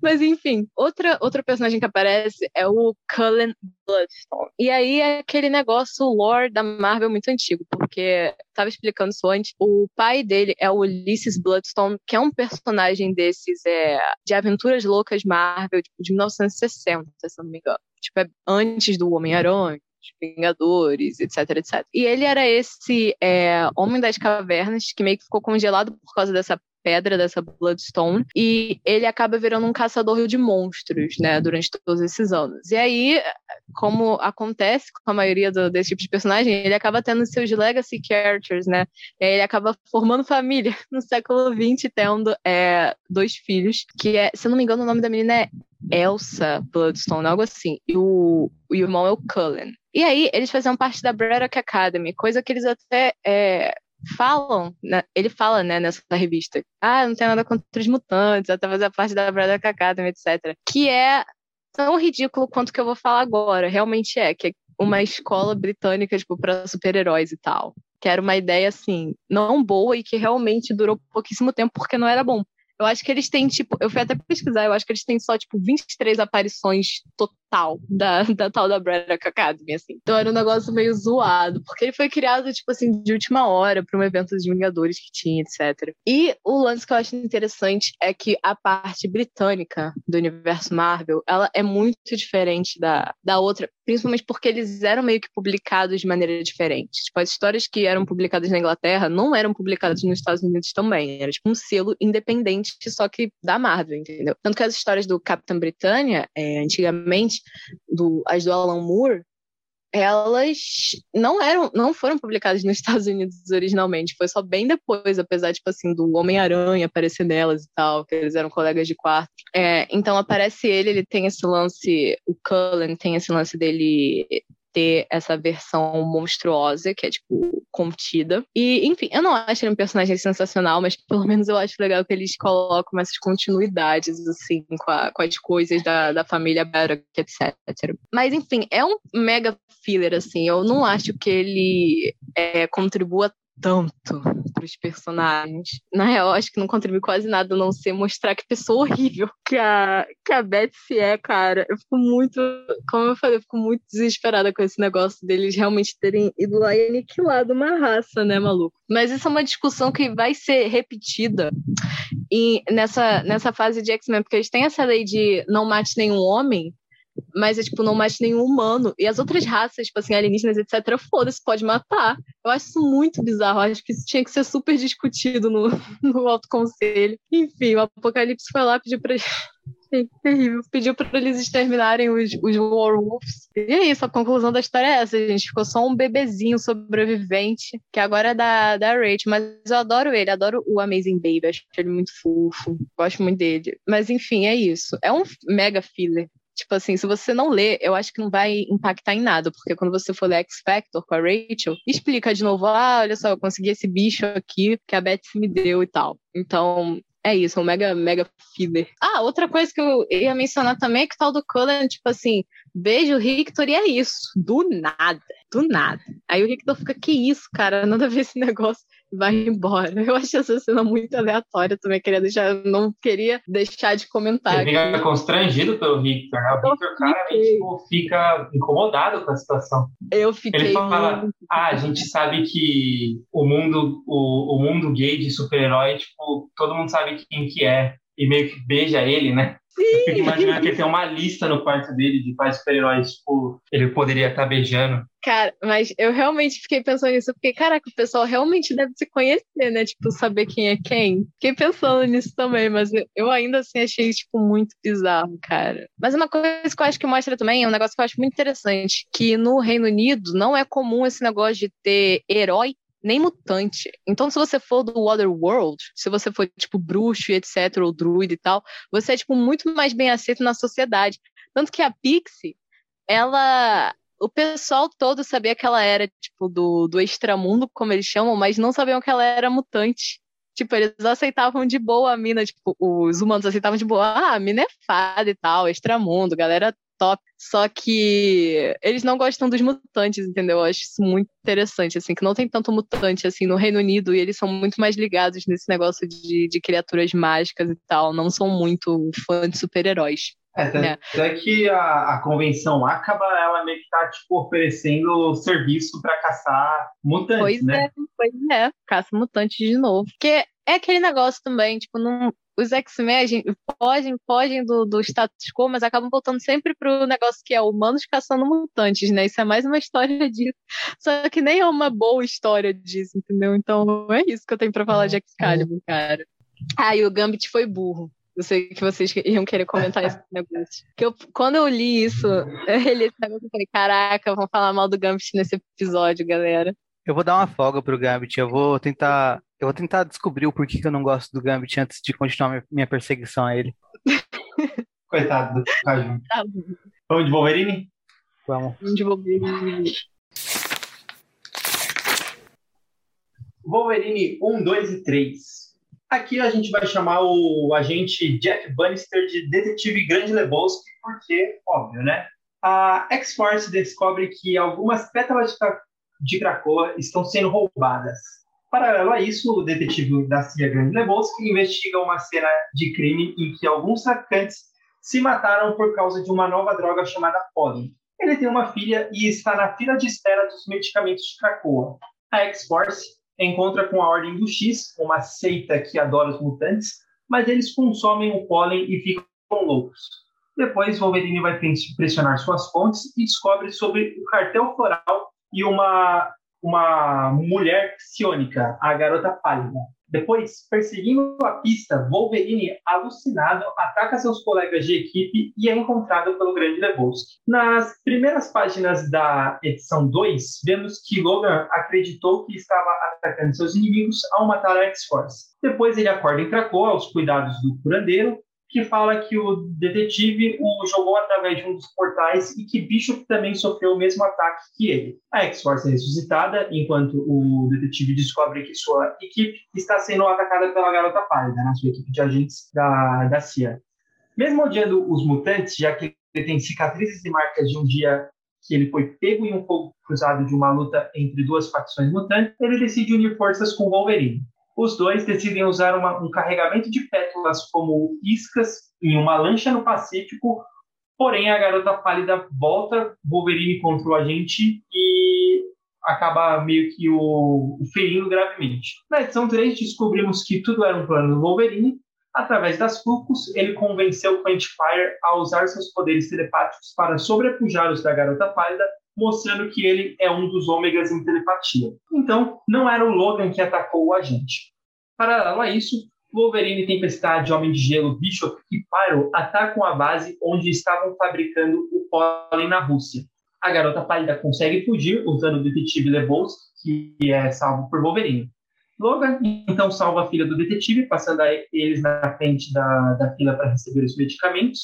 Mas enfim, outra, outra personagem que aparece é o Cullen Bloodstone. E aí é aquele negócio lore da Marvel muito antigo, porque tava explicando isso antes. O pai dele é o Ulysses Bloodstone, que é um personagem desses é, de aventuras loucas Marvel, tipo, de 1960, se não me engano. Tipo, é antes do Homem-Aranha, Vingadores, etc, etc. E ele era esse é, Homem das Cavernas que meio que ficou congelado por causa dessa pedra dessa Bloodstone e ele acaba virando um caçador de monstros, né, durante todos esses anos. E aí, como acontece com a maioria do, desse tipo de personagem, ele acaba tendo seus legacy characters, né, e aí ele acaba formando família no século XX, tendo é, dois filhos, que é, se eu não me engano, o nome da menina é Elsa Bloodstone, algo assim, e o, o irmão é o Cullen. E aí, eles faziam parte da Braddock Academy, coisa que eles até é, falam, né, ele fala, né, nessa revista, ah, não tem nada contra os mutantes, até fazer parte da Braddock Academy, etc. Que é tão ridículo quanto que eu vou falar agora, realmente é, que é uma escola britânica, tipo, para super-heróis e tal. Que era uma ideia, assim, não boa e que realmente durou pouquíssimo tempo porque não era bom. Eu acho que eles têm, tipo, eu fui até pesquisar, eu acho que eles têm só, tipo, 23 aparições total da, da tal da Braddock Academy, assim. Então era um negócio meio zoado, porque ele foi criado, tipo assim, de última hora para um evento dos Vingadores que tinha, etc. E o lance que eu acho interessante é que a parte britânica do universo Marvel, ela é muito diferente da, da outra, principalmente porque eles eram meio que publicados de maneira diferente. Tipo, as histórias que eram publicadas na Inglaterra não eram publicadas nos Estados Unidos também. Era tipo um selo independente, só que da Marvel, entendeu? Tanto que as histórias do Capitão Britânia, é, antigamente, do, as do Alan Moore, elas não eram, não foram publicadas nos Estados Unidos originalmente, foi só bem depois, apesar tipo assim do Homem-Aranha aparecer nelas e tal, que eles eram colegas de quarto. É, então aparece ele, ele tem esse lance, o Cullen tem esse lance dele ter essa versão monstruosa, que é, tipo, contida. E, enfim, eu não acho ele um personagem sensacional, mas pelo menos eu acho legal que eles colocam essas continuidades, assim, com, a, com as coisas da, da família Barrack, etc. Mas, enfim, é um mega filler, assim. Eu não acho que ele é, contribua tanto para os personagens. Na real, acho que não contribui quase nada a não ser mostrar que pessoa horrível que a, que a Betsy é, cara. Eu fico muito, como eu falei, eu fico muito desesperada com esse negócio deles realmente terem ido lá e aniquilado uma raça, né, maluco? Mas isso é uma discussão que vai ser repetida e nessa, nessa fase de X-Men, porque eles têm essa lei de não mate nenhum homem, mas é tipo, não mate nenhum humano. E as outras raças, tipo assim, alienígenas, etc., foda-se, pode matar. Eu acho isso muito bizarro. Eu acho que isso tinha que ser super discutido no, no Alto Conselho. Enfim, o Apocalipse foi lá pedir pra. terrível. Pediu para eles exterminarem os, os Warwolves. E é isso, a conclusão da história é essa, gente. Ficou só um bebezinho sobrevivente, que agora é da, da Rachel. Mas eu adoro ele, adoro o Amazing Baby. Acho ele muito fofo. Gosto muito dele. Mas enfim, é isso. É um mega filler. Tipo assim, se você não lê, eu acho que não vai impactar em nada, porque quando você for ler X Factor com a Rachel, explica de novo, ah, olha só, eu consegui esse bicho aqui que a Betsy me deu e tal. Então, é isso, um mega, mega filler. Ah, outra coisa que eu ia mencionar também é que tal do Cullen, tipo assim, beijo Victor e é isso, do nada. Do nada. Aí o Rictor fica, que isso, cara? Nada a ver esse negócio vai embora. Eu achei essa cena muito aleatória também, queria deixar, não queria deixar de comentar. Ele fica constrangido pelo Victor, né? O Victor claramente tipo, fica incomodado com a situação. Eu fiquei. Ele fala: muito... Ah, a gente sabe que o mundo, o, o mundo gay de super-herói, tipo, todo mundo sabe quem que é. E meio que beija ele, né? Sim. Eu fico imaginando que ele tem uma lista no quarto dele de quais super-heróis, tipo, ele poderia estar tá beijando. Cara, mas eu realmente fiquei pensando nisso, porque, caraca, o pessoal realmente deve se conhecer, né? Tipo, saber quem é quem. Fiquei pensando nisso também, mas eu ainda assim achei, tipo, muito bizarro, cara. Mas uma coisa que eu acho que mostra também, é um negócio que eu acho muito interessante, que no Reino Unido não é comum esse negócio de ter herói nem mutante. Então, se você for do Otherworld, se você for, tipo, bruxo e etc., ou druida e tal, você é, tipo, muito mais bem aceito na sociedade. Tanto que a Pixie, ela... O pessoal todo sabia que ela era, tipo, do, do extramundo, como eles chamam, mas não sabiam que ela era mutante. Tipo, eles aceitavam de boa a mina, tipo, os humanos aceitavam de boa, ah, a mina é fada e tal, extramundo, galera top. Só que eles não gostam dos mutantes, entendeu? Eu acho isso muito interessante, assim, que não tem tanto mutante assim no Reino Unido e eles são muito mais ligados nesse negócio de, de criaturas mágicas e tal. Não são muito fãs de super-heróis. É, né? até que a, a convenção acaba, ela meio que tá, tipo, oferecendo serviço para caçar mutantes, pois né? É, pois é, caça mutantes de novo. Porque é aquele negócio também, tipo, não, os X-Men fogem, fogem do, do status quo, mas acabam voltando sempre pro negócio que é humanos caçando mutantes, né? Isso é mais uma história disso. Só que nem é uma boa história disso, entendeu? Então é isso que eu tenho pra falar de Excalibur, cara. Ah, e o Gambit foi burro. Eu sei que vocês iam querer comentar esse negócio. Que eu, quando eu li isso, eu li esse negócio, eu falei, caraca, vamos falar mal do Gambit nesse episódio, galera. Eu vou dar uma folga pro Gambit, eu vou tentar eu vou tentar descobrir o porquê que eu não gosto do Gambit antes de continuar minha perseguição a ele. Coitado do Caju. Tá Vamos de Wolverine? Vamos. Vamos de Wolverine. Wolverine 1, 2 e 3. Aqui a gente vai chamar o agente Jack Bannister de Detetive Grande Lebowski, porque, óbvio, né? A X-Force descobre que algumas pétalas de Krakoa estão sendo roubadas. Paralelo a isso, o detetive da CIA Grande Lebowski investiga uma cena de crime em que alguns traficantes se mataram por causa de uma nova droga chamada pólen. Ele tem uma filha e está na fila de espera dos medicamentos de Krakoa. A X-Force encontra com a Ordem do X, uma seita que adora os mutantes, mas eles consomem o pólen e ficam loucos. Depois, Wolverine vai pressionar suas fontes e descobre sobre o cartel floral e uma uma mulher psionica, a garota pálida. Depois, perseguindo a pista, Wolverine, alucinado, ataca seus colegas de equipe e é encontrado pelo Grande Lebowski. Nas primeiras páginas da edição 2, vemos que Logan acreditou que estava atacando seus inimigos ao matar a X-Force. Depois ele acorda em Krakoa aos cuidados do curandeiro que fala que o detetive o jogou através de um dos portais e que Bishop também sofreu o mesmo ataque que ele. A X-Force é ressuscitada enquanto o detetive descobre que sua equipe está sendo atacada pela garota pálida, na né, sua equipe de agentes da, da CIA. Mesmo odiando os mutantes, já que ele tem cicatrizes e marcas de um dia que ele foi pego em um fogo cruzado de uma luta entre duas facções mutantes, ele decide unir forças com Wolverine os dois decidem usar uma, um carregamento de pétalas como iscas em uma lancha no Pacífico, porém a garota pálida volta Wolverine contra o agente e acaba meio que o, o ferindo gravemente. Na edição 3, descobrimos que tudo era um plano do Wolverine. Através das Fucos, ele convenceu Quantifier a usar seus poderes telepáticos para sobrepujar os da garota pálida mostrando que ele é um dos ômegas em telepatia. Então, não era o Logan que atacou o agente. Paralelo a isso, Wolverine, Tempestade, Homem de Gelo, Bishop e Pyro atacam a base onde estavam fabricando o pólen na Rússia. A garota pálida consegue fugir usando o detetive Lebowski, que é salvo por Wolverine. Logan então salva a filha do detetive, passando eles na frente da, da fila para receber os medicamentos.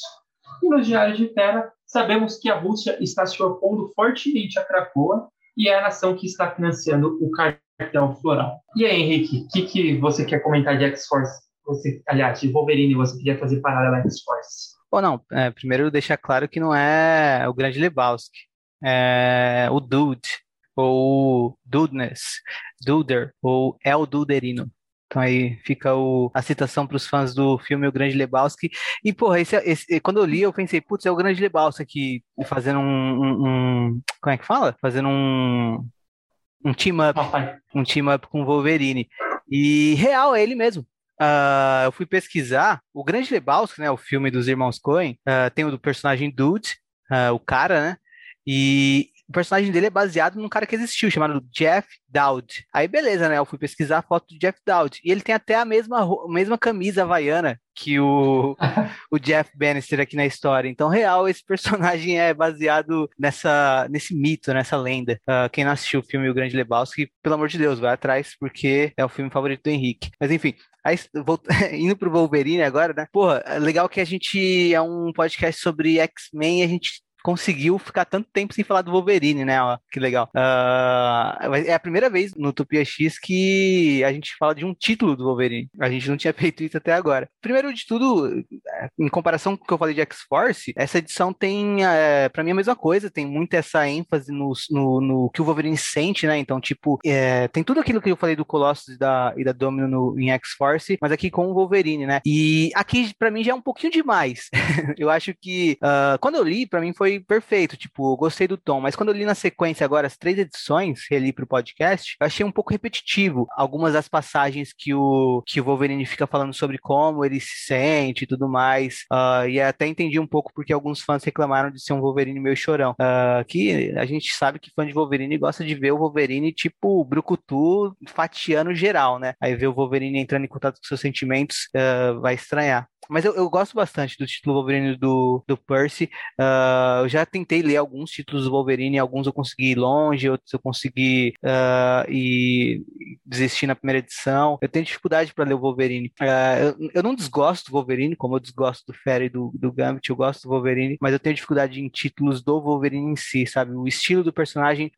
E nos diários de Terra, sabemos que a Rússia está se opondo fortemente a Krakoa e é a nação que está financiando o cartel floral. E aí, Henrique, o que, que você quer comentar de X-Force? Aliás, de Wolverine, você queria fazer parada a X-Force? Ou não, é, primeiro deixar claro que não é o grande Lebowski, é o Dude, ou Dudness, Duder, ou El Duderino. Então aí fica o, a citação para os fãs do filme O Grande Lebowski. E, porra, esse, esse, quando eu li, eu pensei, putz, é o Grande Lebowski aqui fazendo um, um, um Como é que fala? Fazendo um. Um team-up. Um team-up com o Wolverine. E real, é ele mesmo. Uh, eu fui pesquisar. O Grande Lebowski, né? O filme dos irmãos Coen, uh, tem o do personagem Dude, uh, o cara, né? E o personagem dele é baseado num cara que existiu, chamado Jeff Dowd. Aí beleza, né? Eu fui pesquisar a foto do Jeff Dowd. E ele tem até a mesma, mesma camisa havaiana que o, o Jeff Bannister aqui na história. Então, real, esse personagem é baseado nessa, nesse mito, nessa lenda. Uh, quem não assistiu o filme O Grande Lebowski, pelo amor de Deus, vai atrás, porque é o filme favorito do Henrique. Mas enfim, Aí, vou, indo pro Wolverine agora, né? Porra, é legal que a gente é um podcast sobre X-Men e a gente conseguiu ficar tanto tempo sem falar do Wolverine, né? Ó, que legal. Uh, é a primeira vez no Utopia X que a gente fala de um título do Wolverine. A gente não tinha feito isso até agora. Primeiro de tudo, em comparação com o que eu falei de X-Force, essa edição tem, é, para mim, a mesma coisa. Tem muita essa ênfase no, no, no que o Wolverine sente, né? Então, tipo, é, tem tudo aquilo que eu falei do Colossus e da, e da Domino no, em X-Force, mas aqui com o Wolverine, né? E aqui, para mim, já é um pouquinho demais. eu acho que, uh, quando eu li, para mim foi perfeito, tipo, gostei do tom, mas quando eu li na sequência agora as três edições, reli pro podcast, eu achei um pouco repetitivo algumas das passagens que o, que o Wolverine fica falando sobre como ele se sente e tudo mais, uh, e até entendi um pouco porque alguns fãs reclamaram de ser um Wolverine meio chorão, uh, que a gente sabe que fã de Wolverine gosta de ver o Wolverine tipo Brucutu fatiando geral, né? Aí ver o Wolverine entrando em contato com seus sentimentos uh, vai estranhar. Mas eu, eu, gosto bastante do título Wolverine do, do Percy. Uh, eu já tentei ler alguns títulos do Wolverine, alguns eu consegui ir longe, outros eu consegui uh, ir desistir na primeira edição. Eu tenho dificuldade para ler o Wolverine. Uh, eu, eu, não desgosto do Wolverine, como eu desgosto do Fairy e do, do Gambit, eu gosto do Wolverine, mas eu tenho dificuldade em títulos do Wolverine em si, sabe? O estilo do personagem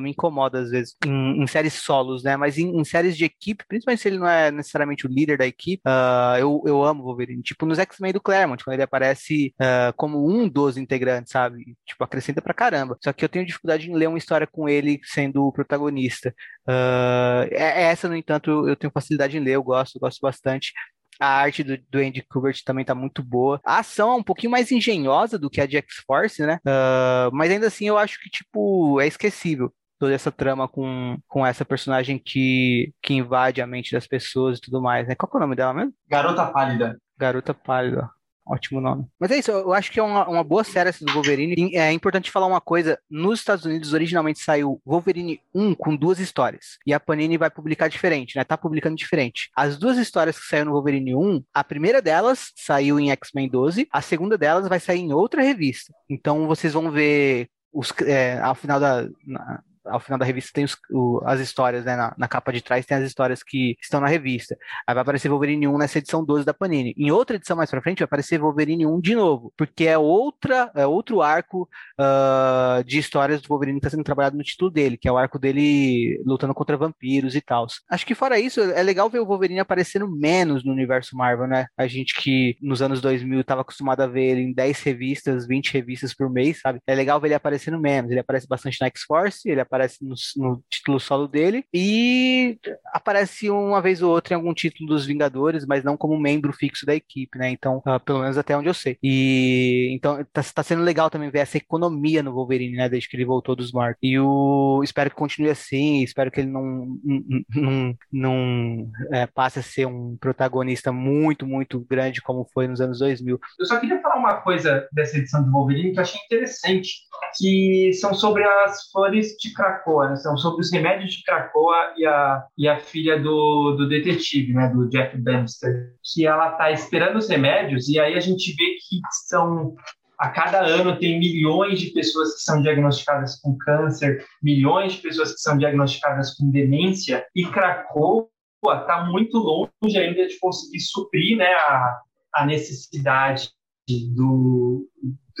me incomoda às vezes, em, em, séries solos, né? Mas em, em, séries de equipe, principalmente se ele não é necessariamente o líder da equipe, eu, eu amo o Wolverine tipo nos X-Men do Claremont, quando ele aparece uh, como um dos integrantes, sabe? Tipo, acrescenta pra caramba. Só que eu tenho dificuldade em ler uma história com ele sendo o protagonista. Uh, essa, no entanto, eu tenho facilidade em ler, eu gosto, gosto bastante. A arte do, do Andy Kubert também tá muito boa. A ação é um pouquinho mais engenhosa do que a de X-Force, né? Uh, mas ainda assim eu acho que, tipo, é esquecível toda essa trama com, com essa personagem que, que invade a mente das pessoas e tudo mais, né? Qual é o nome dela mesmo? Garota Pálida. Garota Pálida. Ótimo nome. Mas é isso, eu acho que é uma, uma boa série essa do Wolverine. É importante falar uma coisa: nos Estados Unidos, originalmente saiu Wolverine 1 com duas histórias. E a Panini vai publicar diferente, né? Tá publicando diferente. As duas histórias que saíram no Wolverine 1, a primeira delas saiu em X-Men 12, a segunda delas vai sair em outra revista. Então vocês vão ver os, é, ao final da. Na, ao final da revista tem os, o, as histórias, né? Na, na, capa de trás tem as histórias que estão na revista. Aí vai aparecer Wolverine 1 nessa edição 12 da Panini. Em outra edição mais pra frente vai aparecer Wolverine 1 de novo, porque é outra, é outro arco uh, de histórias do Wolverine que está sendo trabalhado no título dele, que é o arco dele lutando contra vampiros e tal. Acho que fora isso, é legal ver o Wolverine aparecendo menos no universo Marvel, né? A gente que nos anos 2000 estava acostumado a ver ele em 10 revistas, 20 revistas por mês, sabe? É legal ver ele aparecendo menos. Ele aparece bastante na X-Force, ele aparece no, no, título solo dele e aparece uma vez ou outra em algum título dos Vingadores, mas não como membro fixo da equipe, né? Então, uh, pelo menos até onde eu sei. E então tá, tá, sendo legal também ver essa economia no Wolverine, né? Desde que ele voltou dos Mark. E o espero que continue assim, espero que ele não não, não é, passe a ser um protagonista muito, muito grande como foi nos anos 2000. Eu só queria falar uma coisa dessa edição do Wolverine que eu achei interessante, que são sobre as flores de Krakoa, né? são sobre os remédios de Krakoa e a, e a filha do, do detetive, né? do Jeff Bannister, que ela está esperando os remédios e aí a gente vê que são a cada ano tem milhões de pessoas que são diagnosticadas com câncer, milhões de pessoas que são diagnosticadas com demência, e Krakoa está muito longe ainda de conseguir suprir né, a, a necessidade do,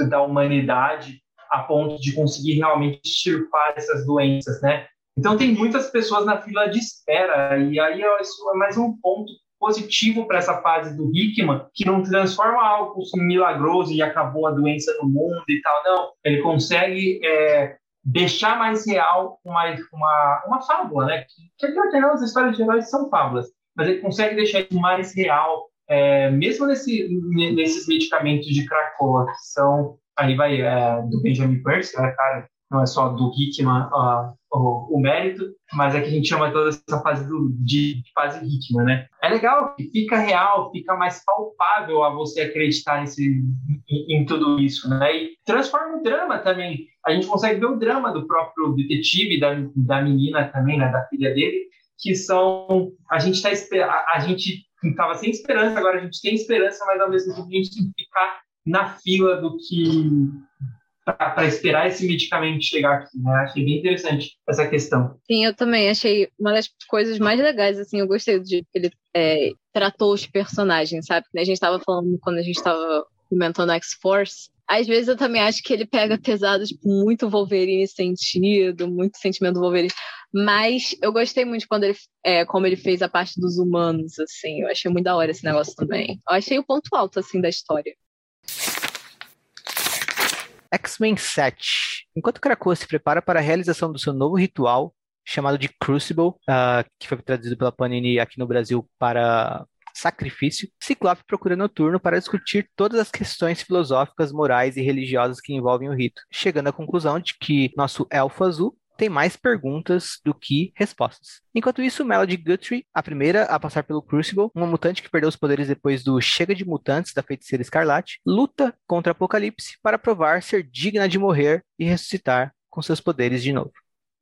da humanidade a ponto de conseguir realmente extirpar essas doenças, né? Então tem muitas pessoas na fila de espera e aí isso é mais um ponto positivo para essa fase do Hickman, que não transforma algo milagroso e acabou a doença no mundo e tal, não. Ele consegue é, deixar mais real uma, uma, uma fábula, né? Que, que as histórias de heróis são fábulas, mas ele consegue deixar isso mais real, é, mesmo nesse, nesses medicamentos de Krakoa, que são, aí vai, é, do Benjamin Percy, né, cara, não é só do Hickman uh, o, o, mérito, mas é que a gente chama toda essa fase do, de, fase Hickman, né? É legal, fica real, fica mais palpável a você acreditar nesse, em, em, tudo isso, né? E transforma o drama também. A gente consegue ver o drama do próprio detetive, da, da menina também, né, da filha dele, que são... A gente está a, a gente estava sem esperança, agora a gente tem esperança, mas ao mesmo tempo a gente tem que ficar na fila do que para esperar esse medicamento chegar aqui, né? Achei bem interessante essa questão. Sim, eu também achei uma das coisas mais legais, assim, eu gostei de que ele é, tratou os personagens, sabe? A gente estava falando quando a gente estava comentando X-Force, às vezes eu também acho que ele pega pesado, tipo, muito Wolverine sentido, muito sentimento do Wolverine. Mas eu gostei muito quando ele, é, como ele fez a parte dos humanos, assim. Eu achei muito da hora esse negócio também. Eu achei o ponto alto, assim, da história. X-Men 7. Enquanto Krakoa se prepara para a realização do seu novo ritual, chamado de Crucible, uh, que foi traduzido pela Panini aqui no Brasil para sacrifício, Ciclope procura Noturno para discutir todas as questões filosóficas, morais e religiosas que envolvem o rito, chegando à conclusão de que nosso elfo azul tem mais perguntas do que respostas. Enquanto isso, Melody Guthrie, a primeira a passar pelo Crucible, uma mutante que perdeu os poderes depois do Chega de Mutantes da Feiticeira Escarlate, luta contra Apocalipse para provar ser digna de morrer e ressuscitar com seus poderes de novo.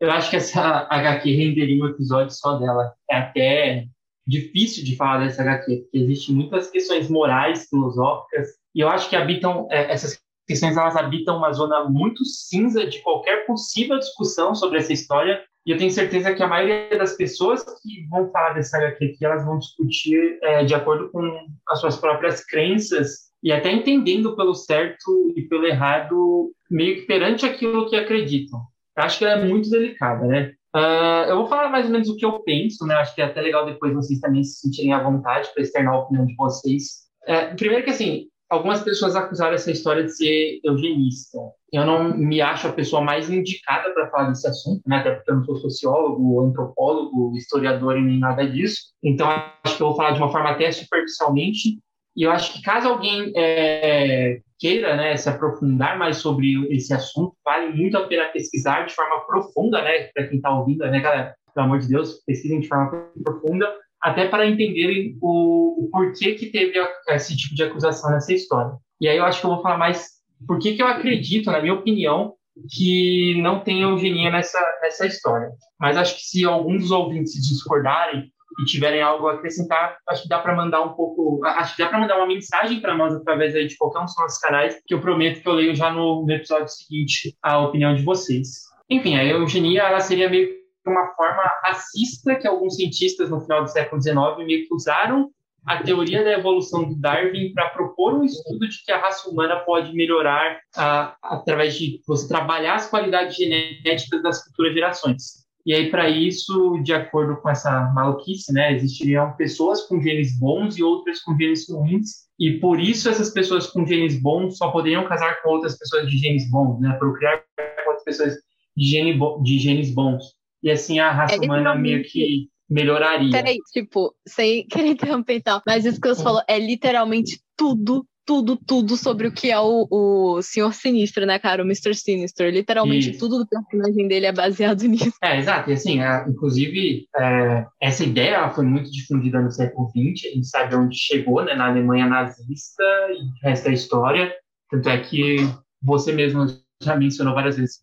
Eu acho que essa HQ renderia um episódio só dela. É até difícil de falar dessa HQ, porque existem muitas questões morais, filosóficas, e eu acho que habitam é, essas questões elas habitam uma zona muito cinza de qualquer possível discussão sobre essa história. E eu tenho certeza que a maioria das pessoas que vão falar dessa HQ aqui, elas vão discutir é, de acordo com as suas próprias crenças e até entendendo pelo certo e pelo errado, meio que perante aquilo que acreditam. Eu acho que ela é muito delicada, né? Uh, eu vou falar mais ou menos o que eu penso, né? Acho que é até legal depois vocês também se sentirem à vontade para externar a opinião de vocês. É, primeiro que, assim, algumas pessoas acusaram essa história de ser eugenista. Eu não me acho a pessoa mais indicada para falar desse assunto, né? até porque eu não sou sociólogo, antropólogo, historiador e nem nada disso. Então, acho que eu vou falar de uma forma até superficialmente. E eu acho que caso alguém é, queira né, se aprofundar mais sobre esse assunto, vale muito a pena pesquisar de forma profunda, né? Para quem está ouvindo, né, galera? Pelo amor de Deus, pesquisem de forma profunda até para entenderem o, o porquê que teve esse tipo de acusação nessa história. E aí eu acho que eu vou falar mais por que, que eu acredito, na minha opinião, que não tem eugenia nessa, nessa história. Mas acho que se alguns dos ouvintes discordarem e tiverem algo a acrescentar, acho que dá para mandar um pouco, acho que dá para mandar uma mensagem para nós através aí de qualquer um dos nossos canais, que eu prometo que eu leio já no, no episódio seguinte a opinião de vocês. Enfim, a eugenia ela seria meio uma forma racista que alguns cientistas no final do século XIX meio que usaram a teoria da evolução do Darwin para propor um estudo de que a raça humana pode melhorar uh, através de você trabalhar as qualidades genéticas das futuras gerações. E aí, para isso, de acordo com essa maluquice, né, existiriam pessoas com genes bons e outras com genes ruins, e por isso essas pessoas com genes bons só poderiam casar com outras pessoas de genes bons, né, procriar com outras pessoas de, gene de genes bons e assim a raça é humana meio que melhoraria. Peraí, tipo, sem querer interromper e tal, mas isso que você falou é literalmente tudo, tudo, tudo sobre o que é o, o Senhor Sinistro, né, cara? O Mr. Sinister. Literalmente isso. tudo do personagem dele é baseado nisso. É, exato. E assim, é, inclusive, é, essa ideia foi muito difundida no século XX, a gente sabe onde chegou, né, na Alemanha nazista, e o resto da história. Tanto é que você mesmo já mencionou várias vezes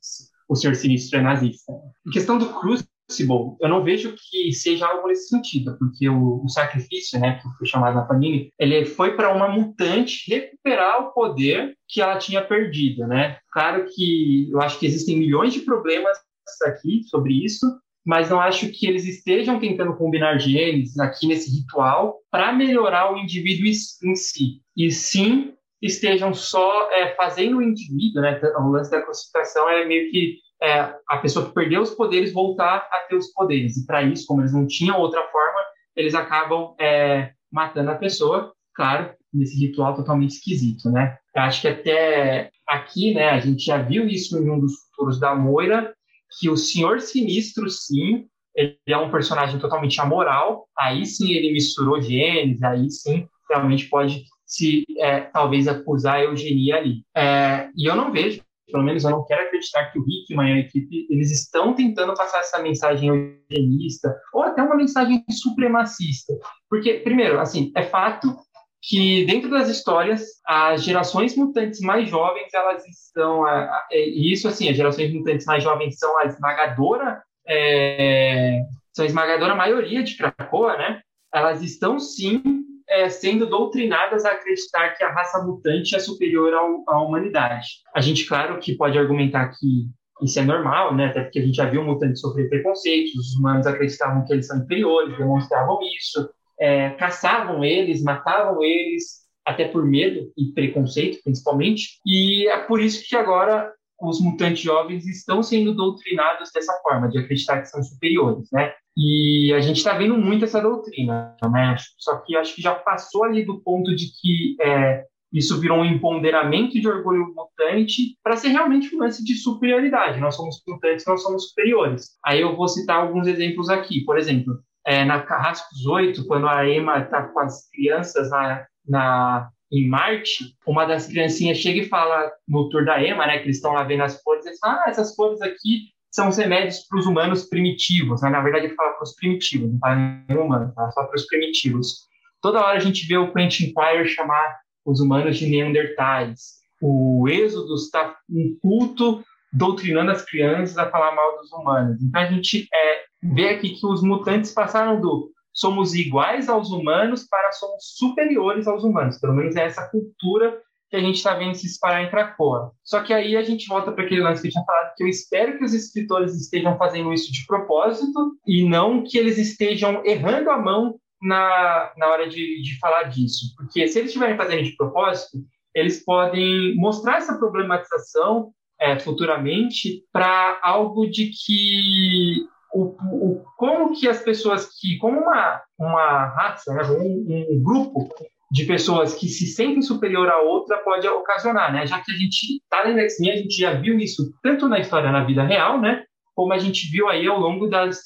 o Senhor Sinistro é nazista. Em questão do Crucible, eu não vejo que seja algo nesse sentido, porque o, o sacrifício, né, que foi chamado na Panini, ele foi para uma mutante recuperar o poder que ela tinha perdido, né? Claro que eu acho que existem milhões de problemas aqui sobre isso, mas não acho que eles estejam tentando combinar genes aqui nesse ritual para melhorar o indivíduo em si, e sim estejam só é, fazendo o indivíduo, né? O lance da classificação é meio que é, a pessoa que perdeu os poderes voltar a ter os poderes. E para isso, como eles não tinham outra forma, eles acabam é, matando a pessoa, claro, nesse ritual totalmente esquisito, né? Eu acho que até aqui, né, a gente já viu isso em um dos futuros da Moira, que o Senhor Sinistro, sim, ele é um personagem totalmente amoral, aí sim ele misturou genes, aí sim realmente pode se é, talvez acusar a eugenia ali. É, e eu não vejo, pelo menos eu não quero acreditar que o Hickman e a equipe, eles estão tentando passar essa mensagem eugenista, ou até uma mensagem supremacista. Porque, primeiro, assim, é fato que dentro das histórias as gerações mutantes mais jovens elas estão e isso assim as gerações mutantes mais jovens são a esmagadora é, são a esmagadora maioria de Krakoa né elas estão sim é, sendo doutrinadas a acreditar que a raça mutante é superior ao, à humanidade. A gente, claro, que pode argumentar que isso é normal, né? Até porque a gente já viu mutantes sofrer preconceitos, os humanos acreditavam que eles são inferiores, demonstravam isso, é, caçavam eles, matavam eles, até por medo e preconceito, principalmente. E é por isso que agora os mutantes jovens estão sendo doutrinados dessa forma, de acreditar que são superiores, né? E a gente está vendo muito essa doutrina, né? Só que acho que já passou ali do ponto de que é, isso virou um empoderamento de orgulho mutante para ser realmente um lance de superioridade. Nós somos mutantes, nós somos superiores. Aí eu vou citar alguns exemplos aqui. Por exemplo, é, na Carrascos 8, quando a Emma está com as crianças na, na, em Marte, uma das criancinhas chega e fala no tour da Emma, né, que eles estão lá vendo as cores, eles falam, ah, essas cores aqui são os remédios para os humanos primitivos. Né? Na verdade, ele fala para os primitivos, não fala nem humano, fala só para os primitivos. Toda hora a gente vê o Quentin Quire chamar os humanos de Neandertais. O Êxodo está um culto doutrinando as crianças a falar mal dos humanos. Então a gente é, vê aqui que os mutantes passaram do somos iguais aos humanos para somos superiores aos humanos. Pelo menos é essa cultura que a gente está vendo se espalhar em Krakoa. Só que aí a gente volta para aquele lance que eu tinha falado, que eu espero que os escritores estejam fazendo isso de propósito e não que eles estejam errando a mão na, na hora de, de falar disso. Porque se eles estiverem fazendo de propósito, eles podem mostrar essa problematização é, futuramente para algo de que o, o, como que as pessoas que, como uma, uma raça, né, um, um grupo de pessoas que se sentem superior a outra pode ocasionar, né? Já que a gente está no X-Men, a gente já viu isso tanto na história na vida real, né? Como a gente viu aí ao longo das,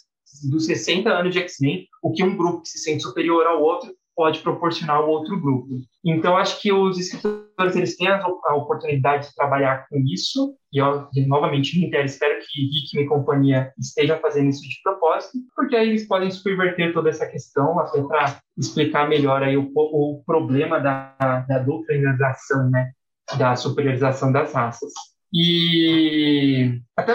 dos 60 anos de X-Men, o que um grupo que se sente superior ao outro pode proporcionar ao outro grupo. Então, acho que os escritores eles têm a oportunidade de trabalhar com isso, e eu, novamente, reitero, espero que Rick e companhia estejam fazendo isso de propósito, porque aí eles podem subverter toda essa questão, até para explicar melhor aí o, o problema da, da doutrinização, né, da superiorização das raças. E até,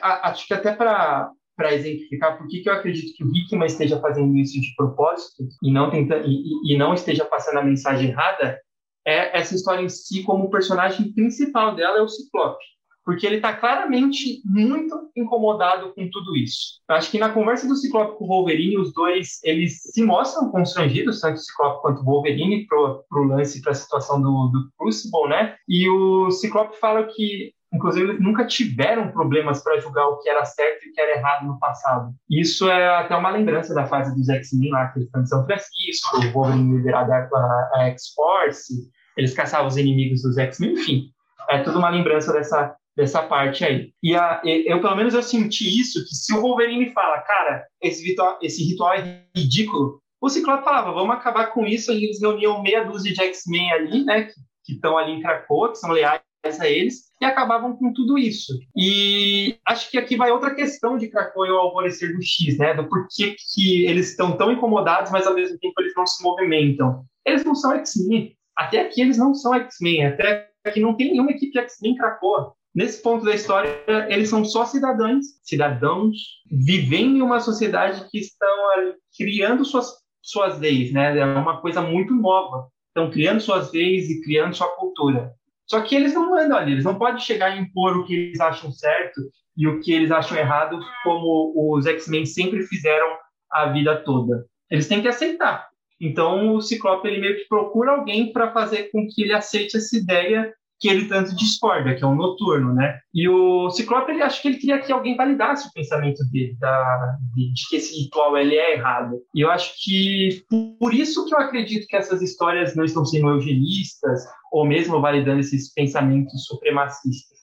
a, acho que até para para exemplificar por que, que eu acredito que o Hickman esteja fazendo isso de propósito e não, tenta, e, e não esteja passando a mensagem errada, é essa história em si como o personagem principal dela é o Ciclope. Porque ele está claramente muito incomodado com tudo isso. Eu acho que na conversa do Ciclope com o Wolverine, os dois eles se mostram constrangidos, tanto o Ciclope quanto o Wolverine, pro, pro lance, para a situação do, do Crucible, né? E o Ciclope fala que Inclusive, eles nunca tiveram problemas para julgar o que era certo e o que era errado no passado. Isso é até uma lembrança da fase dos X-Men lá, que eles estão em São Francisco, o Wolverine liderado a, X-Force, eles caçavam os inimigos dos X-Men, enfim. É tudo uma lembrança dessa, dessa parte aí. E a, eu, pelo menos, eu senti isso, que se o Wolverine fala, cara, esse ritual, esse ritual é ridículo, o Ciclope falava, vamos acabar com isso, e eles reuniam meia dúzia de X-Men ali, né, que estão ali em Krakoa, que são leais a eles, e acabavam com tudo isso. E acho que aqui vai outra questão de Krakow e o alvorecer do X, né? Do porquê que eles estão tão incomodados, mas ao mesmo tempo eles não se movimentam. Eles não são X-Men. Até aqui eles não são X-Men. Até aqui não tem nenhuma equipe X-Men em Krakow. Nesse ponto da história, eles são só cidadãos, cidadãos vivendo em uma sociedade que estão ali, criando suas, suas leis, né? É uma coisa muito nova. Estão criando suas leis e criando sua cultura. Só que eles não mandam ali, eles não podem chegar e impor o que eles acham certo e o que eles acham errado, como os X-Men sempre fizeram a vida toda. Eles têm que aceitar. Então o Ciclope ele meio que procura alguém para fazer com que ele aceite essa ideia que ele tanto discorda, que é o noturno, né? E o Ciclope, ele acha que ele queria que alguém validasse o pensamento dele, da, de, de, que esse ritual ele é errado. E eu acho que por isso que eu acredito que essas histórias não estão sendo eugenistas ou mesmo validando esses pensamentos supremacistas.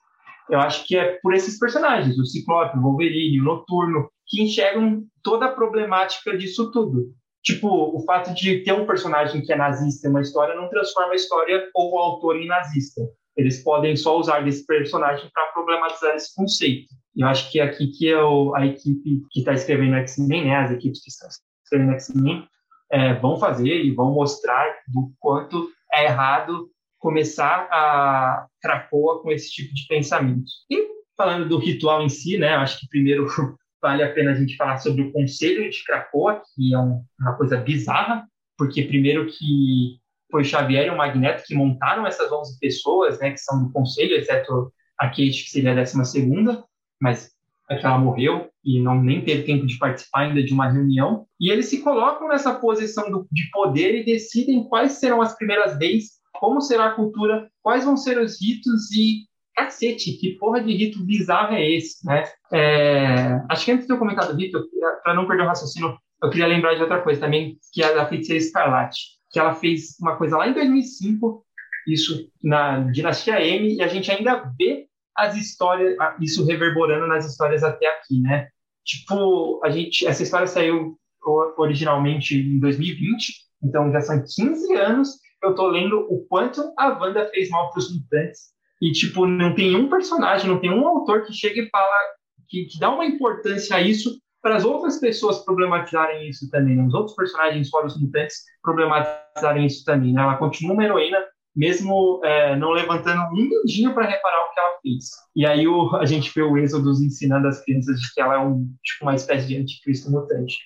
Eu acho que é por esses personagens, o Ciclope, o Wolverine, o Noturno, que enxergam toda a problemática disso tudo. Tipo, o fato de ter um personagem que é nazista em uma história não transforma a história ou o autor em nazista. Eles podem só usar desse personagem para problematizar esse conceito. Eu acho que é aqui que é o, a equipe que está escrevendo X-Men, né, as equipes que estão escrevendo X-Men, é, vão fazer e vão mostrar do quanto é errado começar a Cracoa com esse tipo de pensamento. E falando do ritual em si, né, acho que primeiro vale a pena a gente falar sobre o Conselho de Cracoa, que é um, uma coisa bizarra, porque primeiro que foi Xavier e o Magneto que montaram essas 11 pessoas, né, que são do Conselho, exceto a Kate, que seria a décima segunda, mas é que ela morreu e não nem teve tempo de participar ainda de uma reunião. E eles se colocam nessa posição do, de poder e decidem quais serão as primeiras leis como será a cultura, quais vão ser os ritos e cacete, que porra de rito bizarro é esse, né? É, acho que antes de eu comentar do rito, para não perder o raciocínio, eu queria lembrar de outra coisa também, que é da Feiticeira Escarlate, que ela fez uma coisa lá em 2005, isso na Dinastia M, e a gente ainda vê as histórias, isso reverberando nas histórias até aqui, né? Tipo, a gente, essa história saiu originalmente em 2020, então já são 15 anos eu tô lendo o quanto a Wanda fez mal pros mutantes. E, tipo, não tem um personagem, não tem um autor que chega e fala, que, que dá uma importância a isso para as outras pessoas problematizarem isso também, né? Os outros personagens fora os mutantes problematizarem isso também, né? Ela continua uma heroína, mesmo é, não levantando um dedinho para reparar o que ela fez. E aí o, a gente vê o Êxodo ensinando as crianças de que ela é um, tipo, uma espécie de anticristo mutante.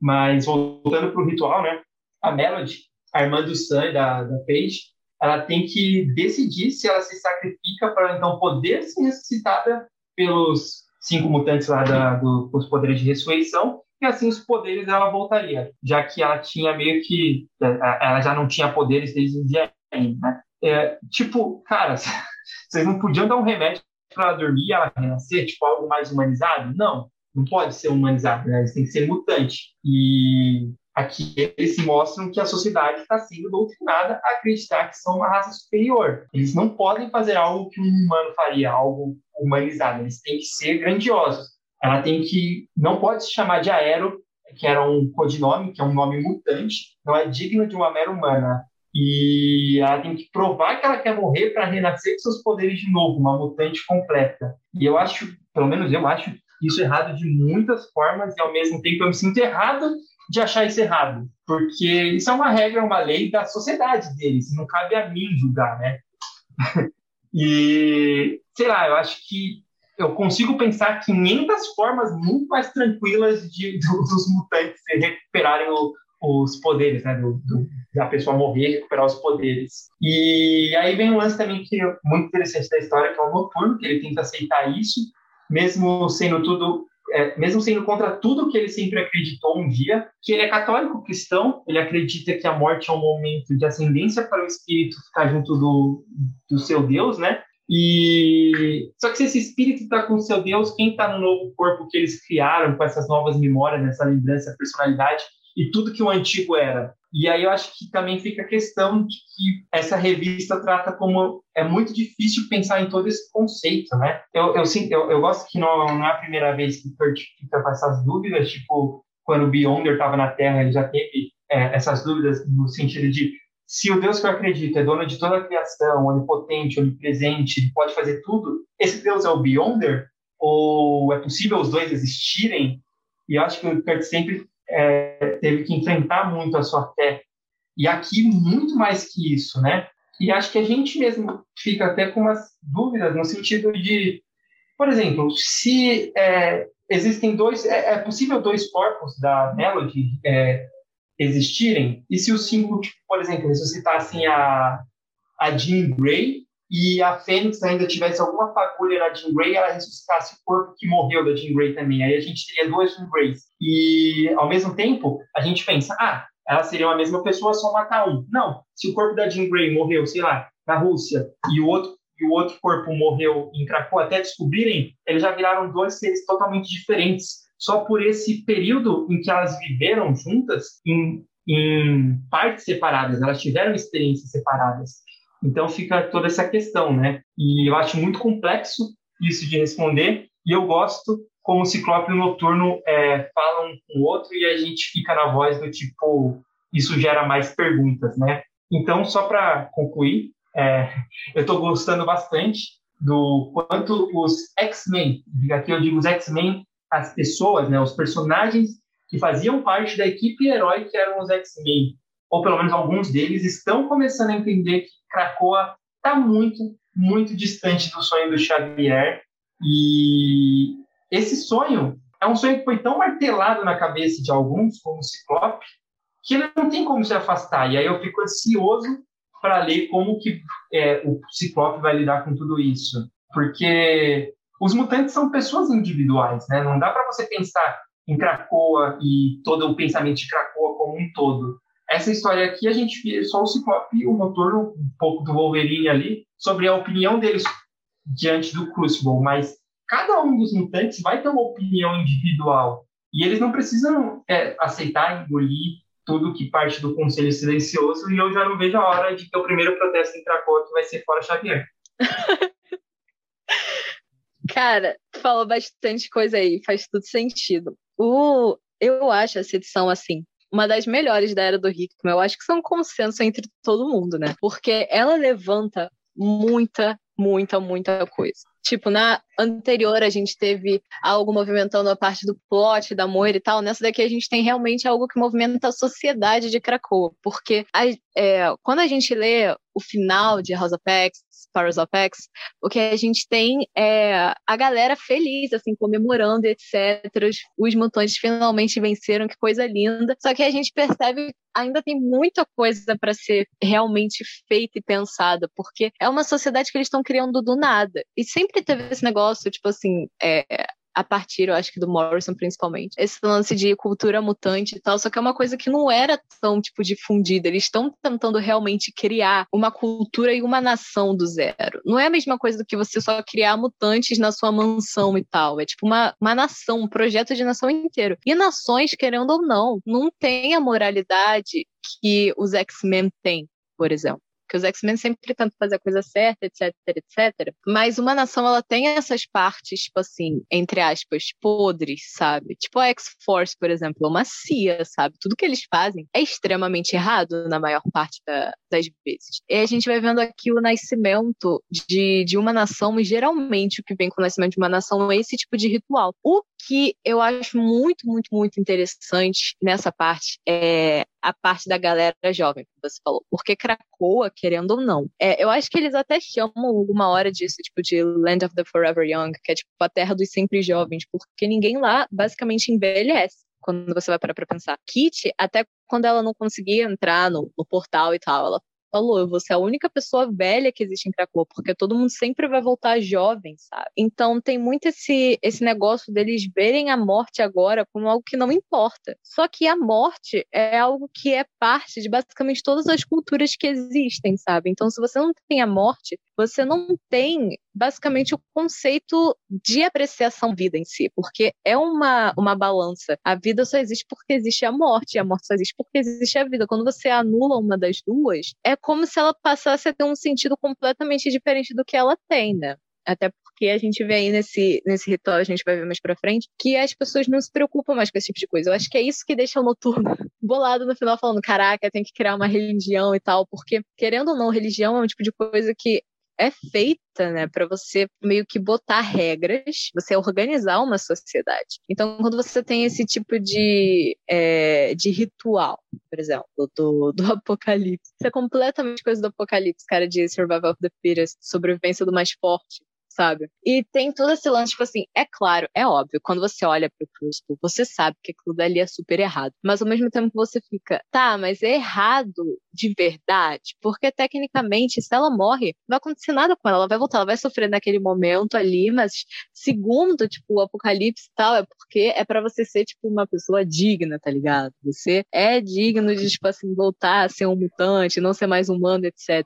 Mas voltando para o ritual, né? A Melody, a irmã do Sam, da, da Paige, ela tem que decidir se ela se sacrifica para então poder ser ressuscitada pelos cinco mutantes lá da, do, dos poderes de ressurreição e assim os poderes dela voltaria, já que ela tinha meio que é, ela já não tinha poderes desde o dia né? É, tipo, cara, vocês não podiam dar um remédio para dormir e ela renascer, tipo algo mais humanizado? Não, não pode ser humanizado, né? Eles têm que ser mutante. E Aqui eles mostram que a sociedade está sendo doutrinada a acreditar que são uma raça superior. Eles não podem fazer algo que um humano faria, algo humanizado. Eles têm que ser grandiosos. Ela tem que não pode se chamar de Aero, que era um codinome, que é um nome mutante, não é digno de uma mera humana. E ela tem que provar que ela quer morrer para renascer com seus poderes de novo, uma mutante completa. E eu acho, pelo menos eu acho, isso errado de muitas formas e ao mesmo tempo eu me sinto errado de achar isso errado, porque isso é uma regra, uma lei da sociedade deles, não cabe a mim julgar, né? e, sei lá, eu acho que eu consigo pensar 500 formas muito mais tranquilas de, dos mutantes recuperarem o, os poderes, né? Do, do, da pessoa morrer recuperar os poderes. E aí vem um lance também que é muito interessante da história, que é o Noturno, que ele tenta aceitar isso, mesmo sendo tudo é, mesmo sendo contra tudo que ele sempre acreditou um dia, que ele é católico cristão, ele acredita que a morte é um momento de ascendência para o espírito ficar junto do, do seu Deus, né? E só que se esse espírito está com o seu Deus, quem está no novo corpo que eles criaram com essas novas memórias, essa lembrança, personalidade e tudo que o antigo era? E aí eu acho que também fica a questão de que essa revista trata como é muito difícil pensar em todo esse conceito, né? Eu, eu, eu, eu gosto que não, não, é a primeira vez que Kurt fica com essas dúvidas, tipo, quando o Beyonder estava na Terra, ele já teve é, essas dúvidas no sentido de se o Deus que eu acredito é dono de toda a criação, onipotente, onipresente, ele pode fazer tudo, esse Deus é o Beyonder? Ou é possível os dois existirem? E eu acho que o Kurt sempre é, teve que enfrentar muito a sua fé. E aqui, muito mais que isso, né? E acho que a gente mesmo fica até com umas dúvidas no sentido de, por exemplo, se é, existem dois, é, é, possível dois corpos da Melody é, existirem? E se os cinco, tipo, por exemplo, ressuscitassem a, a Jean Grey e a Fênix ainda tivesse alguma fagulha na Jean Grey, ela ressuscitasse o corpo que morreu da Jean Grey também. Aí a gente teria duas Jean Greys. E, ao mesmo tempo, a gente pensa, ah, elas seriam a mesma pessoa, só matar um. Não, se o corpo da Jean Grey morreu, sei lá, na Rússia, e o outro e o outro corpo morreu em Krakow, até descobrirem, eles já viraram dois seres totalmente diferentes. Só por esse período em que elas viveram juntas, em, em partes separadas, elas tiveram experiências separadas. Então fica toda essa questão, né? E eu acho muito complexo isso de responder, e eu gosto como o Ciclope Noturno é, falam um com o outro e a gente fica na voz do tipo, isso gera mais perguntas, né? Então, só para concluir, é, eu estou gostando bastante do quanto os X-Men, aqui eu digo os X-Men, as pessoas, né, os personagens que faziam parte da equipe herói que eram os X-Men, ou pelo menos alguns deles, estão começando a entender que Krakoa está muito, muito distante do sonho do Xavier. E esse sonho é um sonho que foi tão martelado na cabeça de alguns, como o Ciclope, que ele não tem como se afastar. E aí eu fico ansioso para ler como que é, o Ciclope vai lidar com tudo isso. Porque os mutantes são pessoas individuais, né? Não dá para você pensar em Krakoa e todo o pensamento de Krakoa como um todo. Essa história aqui a gente vê só o Ciclope, o Noturno, um pouco do Wolverine ali, sobre a opinião deles diante do Crucible, mas cada um dos mutantes vai ter uma opinião individual e eles não precisam é, aceitar, engolir tudo que parte do Conselho Silencioso, e eu já não vejo a hora de que o primeiro protesto em Krakow vai ser fora Xavier. Cara, tu falou bastante coisa aí, faz tudo sentido. O, eu acho essa edição, assim, uma das melhores da Era do Hickman. Eu acho que são um consenso entre todo mundo, né? Porque ela levanta muita, muita, muita coisa. Tipo, na anterior a gente teve algo movimentando a parte do plot, da Moira e tal. Nessa daqui a gente tem realmente algo que movimenta a sociedade de Krakow. Porque a, é, quando a gente lê o final de House of X, Powers of X, o que a gente tem é a galera feliz, assim, comemorando, etc. Os mutantes finalmente venceram, que coisa linda. Só que a gente percebe ainda tem muita coisa para ser realmente feita e pensada, porque é uma sociedade que eles estão criando do nada. E sempre teve esse negócio, tipo assim, é, a partir, eu acho que do Morrison principalmente. Esse lance de cultura mutante e tal, só que é uma coisa que não era tão, tipo, difundida. Eles estão tentando realmente criar uma cultura e uma nação do zero. Não é a mesma coisa do que você só criar mutantes na sua mansão e tal. É tipo uma, uma nação, um projeto de nação inteiro. E nações, querendo ou não, não tem a moralidade que os X-Men têm, por exemplo que os X-Men sempre tentam fazer a coisa certa, etc, etc. Mas uma nação, ela tem essas partes, tipo assim, entre aspas, podres, sabe? Tipo a X-Force, por exemplo, é uma CIA, sabe? Tudo que eles fazem é extremamente errado na maior parte da, das vezes. E a gente vai vendo aqui o nascimento de, de uma nação, e geralmente o que vem com o nascimento de uma nação é esse tipo de ritual. O que eu acho muito, muito, muito interessante nessa parte é a parte da galera jovem, que você falou. Porque Krakoa, querendo ou não, é, eu acho que eles até chamam alguma hora disso, tipo, de Land of the Forever Young, que é tipo a terra dos sempre jovens, porque ninguém lá basicamente envelhece quando você vai parar pra pensar. Kit, até quando ela não conseguia entrar no, no portal e tal, ela falou, você é a única pessoa velha que existe em Krakow, porque todo mundo sempre vai voltar jovem, sabe? Então tem muito esse, esse negócio deles verem a morte agora como algo que não importa. Só que a morte é algo que é parte de basicamente todas as culturas que existem, sabe? Então se você não tem a morte, você não tem basicamente o conceito de apreciação vida em si, porque é uma, uma balança. A vida só existe porque existe a morte, e a morte só existe porque existe a vida. Quando você anula uma das duas, é como se ela passasse a ter um sentido completamente diferente do que ela tem, né? Até porque a gente vê aí nesse, nesse ritual, a gente vai ver mais pra frente, que as pessoas não se preocupam mais com esse tipo de coisa. Eu acho que é isso que deixa o noturno bolado no final, falando: caraca, tem que criar uma religião e tal, porque, querendo ou não, religião é um tipo de coisa que é feita, né, para você meio que botar regras, você organizar uma sociedade. Então, quando você tem esse tipo de, é, de ritual, por exemplo, do, do apocalipse, isso é completamente coisa do apocalipse, cara, de survival of the fittest, sobrevivência do mais forte sabe? E tem todo esse lance, tipo assim, é claro, é óbvio, quando você olha pro Crucible, você sabe que aquilo dali é super errado. Mas ao mesmo tempo você fica, tá, mas é errado de verdade? Porque tecnicamente, se ela morre, não vai acontecer nada com ela, ela vai voltar, ela vai sofrer naquele momento ali, mas segundo, tipo, o apocalipse e tal, é porque é para você ser, tipo, uma pessoa digna, tá ligado? Você é digno de, tipo assim, voltar a ser um mutante, não ser mais humano, etc.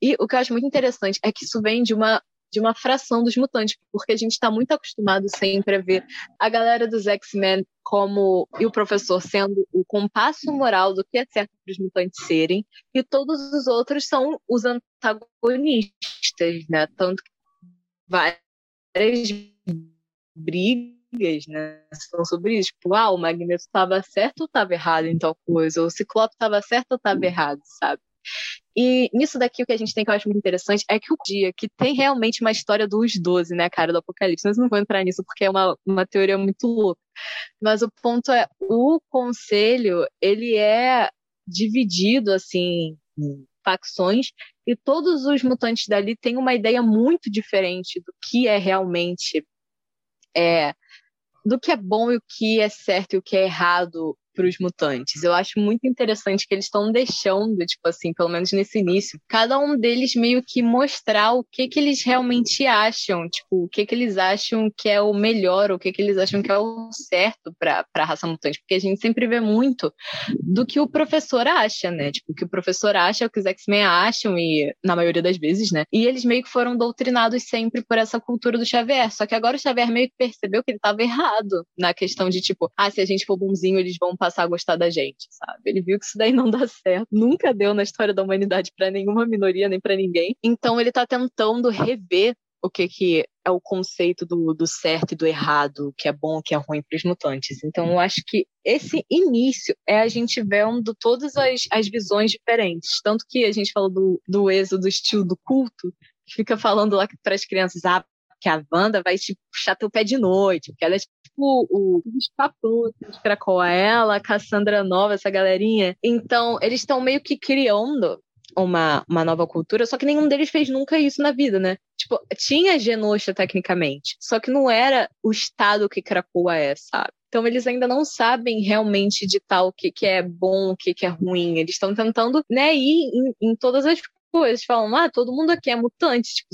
E o que eu acho muito interessante é que isso vem de uma de uma fração dos mutantes, porque a gente está muito acostumado sempre a ver a galera dos X-Men como e o professor sendo o compasso moral do que é certo para os mutantes serem, e todos os outros são os antagonistas, né? Tanto que várias brigas, né? São sobre isso, tipo, ah, o Magneto estava certo ou estava errado em tal coisa, o Ciclope estava certo ou estava errado, sabe? E nisso daqui, o que a gente tem que eu acho muito interessante é que o dia que tem realmente uma história dos 12, né, cara, do Apocalipse. Mas não vou entrar nisso porque é uma, uma teoria muito louca. Mas o ponto é, o conselho, ele é dividido, assim, em facções, e todos os mutantes dali têm uma ideia muito diferente do que é realmente é, do que é bom e o que é certo e o que é errado para os mutantes. Eu acho muito interessante que eles estão deixando, tipo assim, pelo menos nesse início, cada um deles meio que mostrar o que que eles realmente acham, tipo, o que que eles acham que é o melhor, o que que eles acham que é o certo para a raça mutante, porque a gente sempre vê muito do que o professor acha, né? Tipo, o que o professor acha, o que os X-Men acham e na maioria das vezes, né? E eles meio que foram doutrinados sempre por essa cultura do Xavier, só que agora o Xavier meio que percebeu que ele estava errado na questão de tipo, ah, se a gente for bonzinho, eles vão passar a gostar da gente, sabe? Ele viu que isso daí não dá certo, nunca deu na história da humanidade para nenhuma minoria nem para ninguém. Então ele tá tentando rever o que, que é o conceito do, do certo e do errado, que é bom, que é ruim para os mutantes. Então, eu acho que esse início é a gente vendo todas as, as visões diferentes. Tanto que a gente falou do, do êxodo do estilo do culto, que fica falando lá para as crianças, ah, que a Wanda vai te puxar teu pé de noite, porque ela é tipo o, os papos de Cracoa, ela, a Cassandra Nova, essa galerinha. Então, eles estão meio que criando uma, uma nova cultura, só que nenhum deles fez nunca isso na vida, né? Tipo, tinha Genosha tecnicamente, só que não era o estado que Krakoa é, sabe? Então eles ainda não sabem realmente ditar o que, que é bom, o que, que é ruim. Eles estão tentando, né, ir em, em todas as coisas. Falam, ah, todo mundo aqui é mutante. Tipo,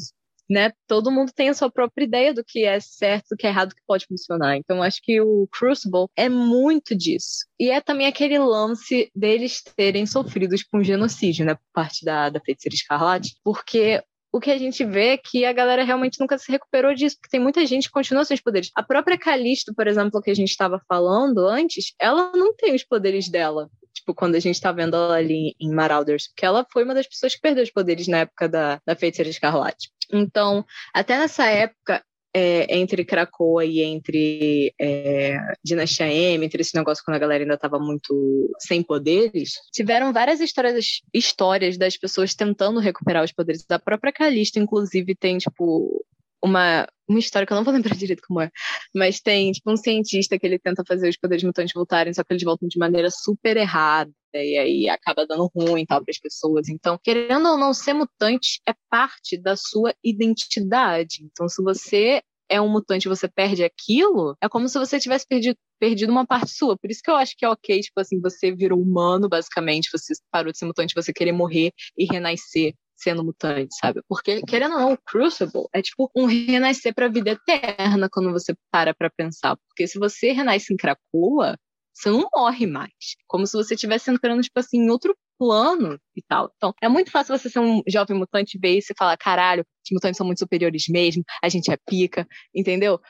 né? Todo mundo tem a sua própria ideia do que é certo, do que é errado, do que pode funcionar. Então, acho que o Crucible é muito disso. E é também aquele lance deles terem sofrido tipo, um genocídio, né? Por parte da, da Feiticeira Escarlate, porque o que a gente vê é que a galera realmente nunca se recuperou disso, porque tem muita gente que continua sem os poderes. A própria Calisto, por exemplo, que a gente estava falando antes, ela não tem os poderes dela. Tipo, quando a gente tá vendo ela ali em Marauders, porque ela foi uma das pessoas que perdeu os poderes na época da, da Feiticeira Escarlate. Então, até nessa época, é, entre Krakoa e entre é, Dinastia M, entre esse negócio quando a galera ainda estava muito sem poderes, tiveram várias histórias, histórias das pessoas tentando recuperar os poderes. Da própria Calista, inclusive, tem, tipo, uma, uma história que eu não vou lembrar direito como é, mas tem, tipo, um cientista que ele tenta fazer os poderes mutantes voltarem, só que eles voltam de maneira super errada, e aí acaba dando ruim tal para as pessoas. Então, querendo ou não, ser mutante é parte da sua identidade. Então, se você é um mutante e você perde aquilo, é como se você tivesse perdido, perdido uma parte sua. Por isso que eu acho que é ok, tipo assim, você virou humano, basicamente, você parou de ser mutante, você querer morrer e renascer sendo mutante, sabe? Porque, querendo ou não, o Crucible é tipo um renascer pra vida eterna quando você para pra pensar. Porque se você renasce em Krakoa, você não morre mais. Como se você estivesse entrando, tipo assim, em outro plano e tal. Então, é muito fácil você ser um jovem mutante ver isso e falar, caralho, os mutantes são muito superiores mesmo, a gente é pica, entendeu?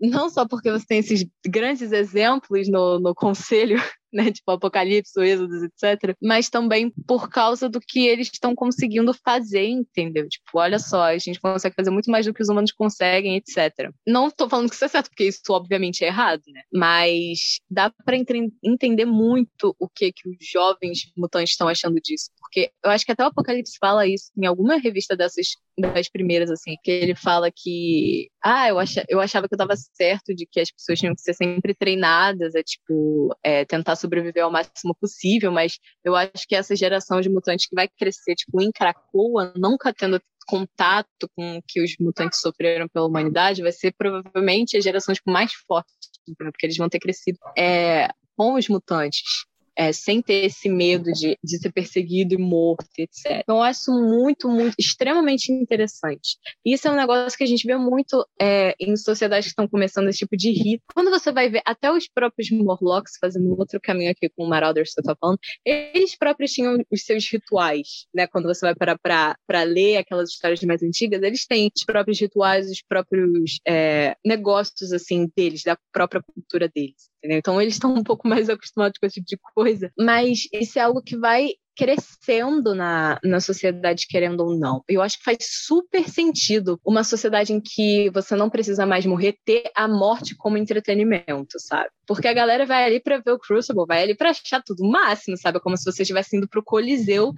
não só porque você tem esses grandes exemplos no, no conselho né, tipo Apocalipse, Êxodos, etc. Mas também por causa do que eles estão conseguindo fazer, entendeu? Tipo, olha só, a gente consegue fazer muito mais do que os humanos conseguem, etc. Não tô falando que isso é certo, porque isso obviamente é errado, né? Mas dá para entender muito o que que os jovens mutantes estão achando disso. Porque eu acho que até o Apocalipse fala isso em alguma revista dessas das primeiras, assim, que ele fala que, ah, eu, acha, eu achava que eu tava certo de que as pessoas tinham que ser sempre treinadas a, tipo, é, tentar sobreviver ao máximo possível, mas eu acho que essa geração de mutantes que vai crescer, tipo, em Cracoa, nunca tendo contato com o que os mutantes sofreram pela humanidade vai ser provavelmente as gerações mais fortes, porque eles vão ter crescido é, com os mutantes é, sem ter esse medo de, de ser perseguido e morto, etc. Então, eu acho muito, muito, extremamente interessante. Isso é um negócio que a gente vê muito é, em sociedades que estão começando esse tipo de rito. Quando você vai ver até os próprios Morlocks, fazendo outro caminho aqui com o Marauders que eu tô falando, eles próprios tinham os seus rituais, né? Quando você vai para para ler aquelas histórias mais antigas, eles têm os próprios rituais, os próprios é, negócios, assim, deles, da própria cultura deles entendeu? Então eles estão um pouco mais acostumados com esse tipo de coisa, mas isso é algo que vai crescendo na, na sociedade, querendo ou não. Eu acho que faz super sentido uma sociedade em que você não precisa mais morrer ter a morte como entretenimento, sabe? Porque a galera vai ali para ver o Crucible, vai ali para achar tudo o máximo, sabe? Como se você estivesse indo pro Coliseu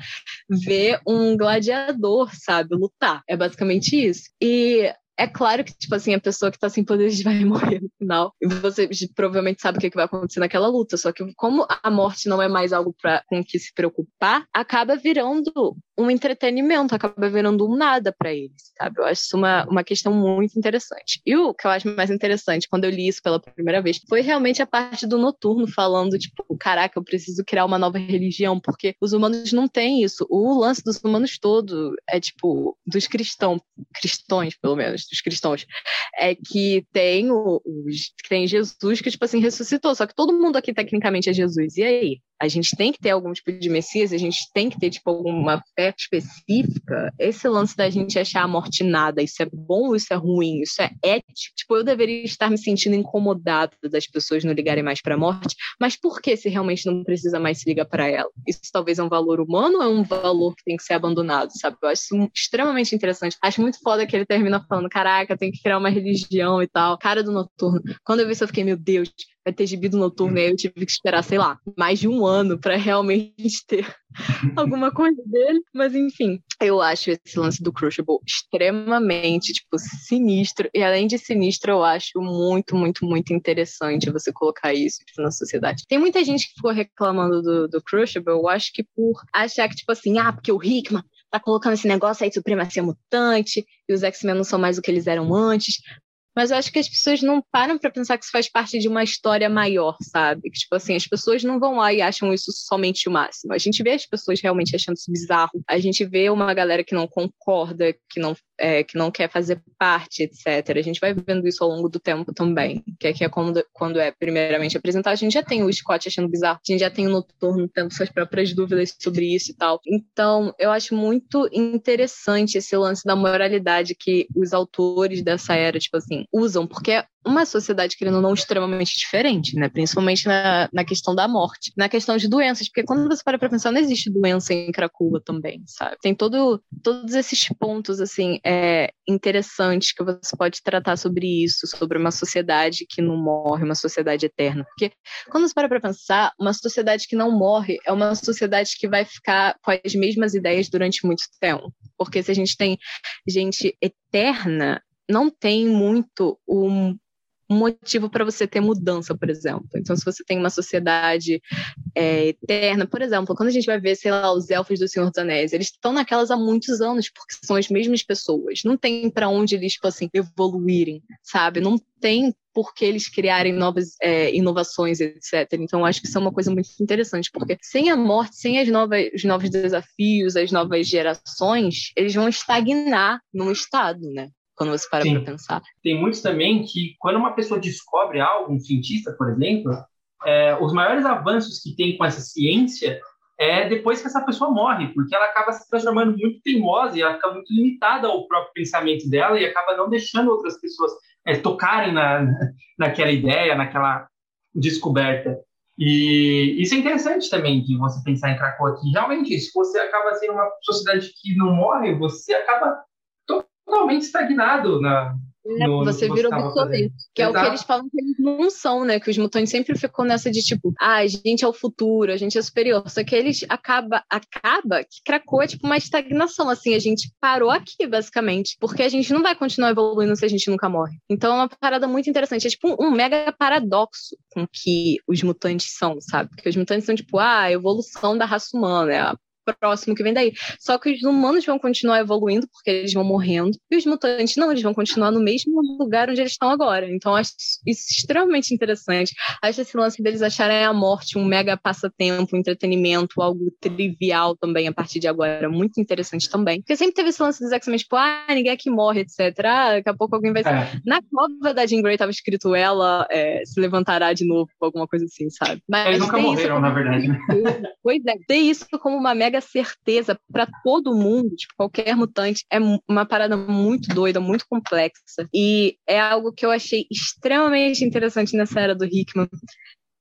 ver um gladiador, sabe? Lutar. É basicamente isso. E é claro que, tipo assim, a pessoa que tá sem poderes vai morrer no final. E você provavelmente sabe o que, vai acontecer naquela luta. Só que, como a morte não é mais algo pra, com que se preocupar, acaba virando um entretenimento, acaba virando um nada para eles, sabe? Eu acho isso uma, uma questão muito interessante. E o que eu acho mais interessante quando eu li isso pela primeira vez foi realmente a parte do noturno falando, tipo, caraca, eu preciso criar uma nova religião, porque os humanos não têm isso. O lance dos humanos todo é, tipo, dos cristãos, cristãos, pelo menos, dos cristãos, é que tem o, os, tem Jesus que, tipo assim, ressuscitou. Só que todo mundo aqui, tecnicamente, é Jesus. E aí? a gente tem que ter algum tipo de Messias, a gente tem que ter tipo alguma fé específica. Esse lance da gente achar a morte nada, isso é bom, isso é ruim, isso é ético. Tipo, eu deveria estar me sentindo incomodada das pessoas não ligarem mais para a morte, mas por que se realmente não precisa mais se ligar para ela? Isso talvez é um valor humano ou é um valor que tem que ser abandonado, sabe? Eu acho isso extremamente interessante. Acho muito foda que ele termina falando, caraca, tem que criar uma religião e tal. Cara do noturno. Quando eu vi isso, eu fiquei, meu Deus, vai ter gibi do noturno, e aí eu tive que esperar, sei lá, mais de um ano para realmente ter alguma coisa dele. Mas enfim, eu acho esse lance do Crucible extremamente, tipo, sinistro. E além de sinistro, eu acho muito, muito, muito interessante você colocar isso tipo, na sociedade. Tem muita gente que ficou reclamando do, do Crucible, eu acho que por achar que, tipo assim, ah, porque o Hickman tá colocando esse negócio aí de supremacia mutante e os X-Men não são mais o que eles eram antes mas eu acho que as pessoas não param para pensar que isso faz parte de uma história maior, sabe? Que, tipo assim, as pessoas não vão lá e acham isso somente o máximo. A gente vê as pessoas realmente achando isso bizarro. A gente vê uma galera que não concorda, que não é, que não quer fazer parte, etc. A gente vai vendo isso ao longo do tempo também, que que é quando, quando é primeiramente apresentado. A gente já tem o Scott achando bizarro, a gente já tem o Noturno tendo suas próprias dúvidas sobre isso e tal. Então, eu acho muito interessante esse lance da moralidade que os autores dessa era, tipo assim, usam, porque uma sociedade, querendo ou não, extremamente diferente, né? Principalmente na, na questão da morte, na questão de doenças, porque quando você para pra pensar, não existe doença em Cracoa também, sabe? Tem todo, todos esses pontos, assim, é, interessantes que você pode tratar sobre isso, sobre uma sociedade que não morre, uma sociedade eterna. Porque quando você para pra pensar, uma sociedade que não morre é uma sociedade que vai ficar com as mesmas ideias durante muito tempo. Porque se a gente tem gente eterna, não tem muito um motivo para você ter mudança, por exemplo. Então, se você tem uma sociedade é, eterna, por exemplo, quando a gente vai ver, sei lá, os elfos do Senhor dos Anéis, eles estão naquelas há muitos anos, porque são as mesmas pessoas. Não tem para onde eles, tipo assim, evoluírem, sabe? Não tem por que eles criarem novas é, inovações, etc. Então, acho que isso é uma coisa muito interessante, porque sem a morte, sem as novas, os novos desafios, as novas gerações, eles vão estagnar num estado, né? Quando você para para pensar. Tem muitos também que, quando uma pessoa descobre algo, um cientista, por exemplo, é, os maiores avanços que tem com essa ciência é depois que essa pessoa morre, porque ela acaba se transformando muito teimosa e ela fica muito limitada ao próprio pensamento dela e acaba não deixando outras pessoas é, tocarem na, naquela ideia, naquela descoberta. E isso é interessante também de você pensar em Krakow aqui. Realmente, se você acaba sendo uma sociedade que não morre, você acaba totalmente estagnado na. É, no, você virou obsoleto. Que Exato. é o que eles falam que eles não são, né? Que os mutantes sempre ficam nessa de tipo, ah, a gente é o futuro, a gente é superior. Só que eles acaba, acaba que Krakoa é tipo uma estagnação, assim, a gente parou aqui, basicamente. Porque a gente não vai continuar evoluindo se a gente nunca morre. Então é uma parada muito interessante. É tipo um, um mega paradoxo com que os mutantes são, sabe? Porque os mutantes são tipo, ah, a evolução da raça humana, é a próximo que vem daí. Só que os humanos vão continuar evoluindo, porque eles vão morrendo, e os mutantes não, eles vão continuar no mesmo lugar onde eles estão agora. Então, acho isso extremamente interessante. Acho esse lance deles acharem a morte um mega passatempo, um entretenimento, algo trivial também a partir de agora, muito interessante também. Porque sempre teve esse lance dos X-Men, tipo, ah, ninguém aqui morre, etc. Ah, daqui a pouco alguém vai. É. Na cova da Jean Grey tava escrito ela é, se levantará de novo, alguma coisa assim, sabe? Mas Eles nunca morreram, na verdade. Né? Pois é, ter isso como uma mega certeza para todo mundo, tipo, qualquer mutante, é uma parada muito doida, muito complexa. E é algo que eu achei extremamente interessante nessa era do Hickman,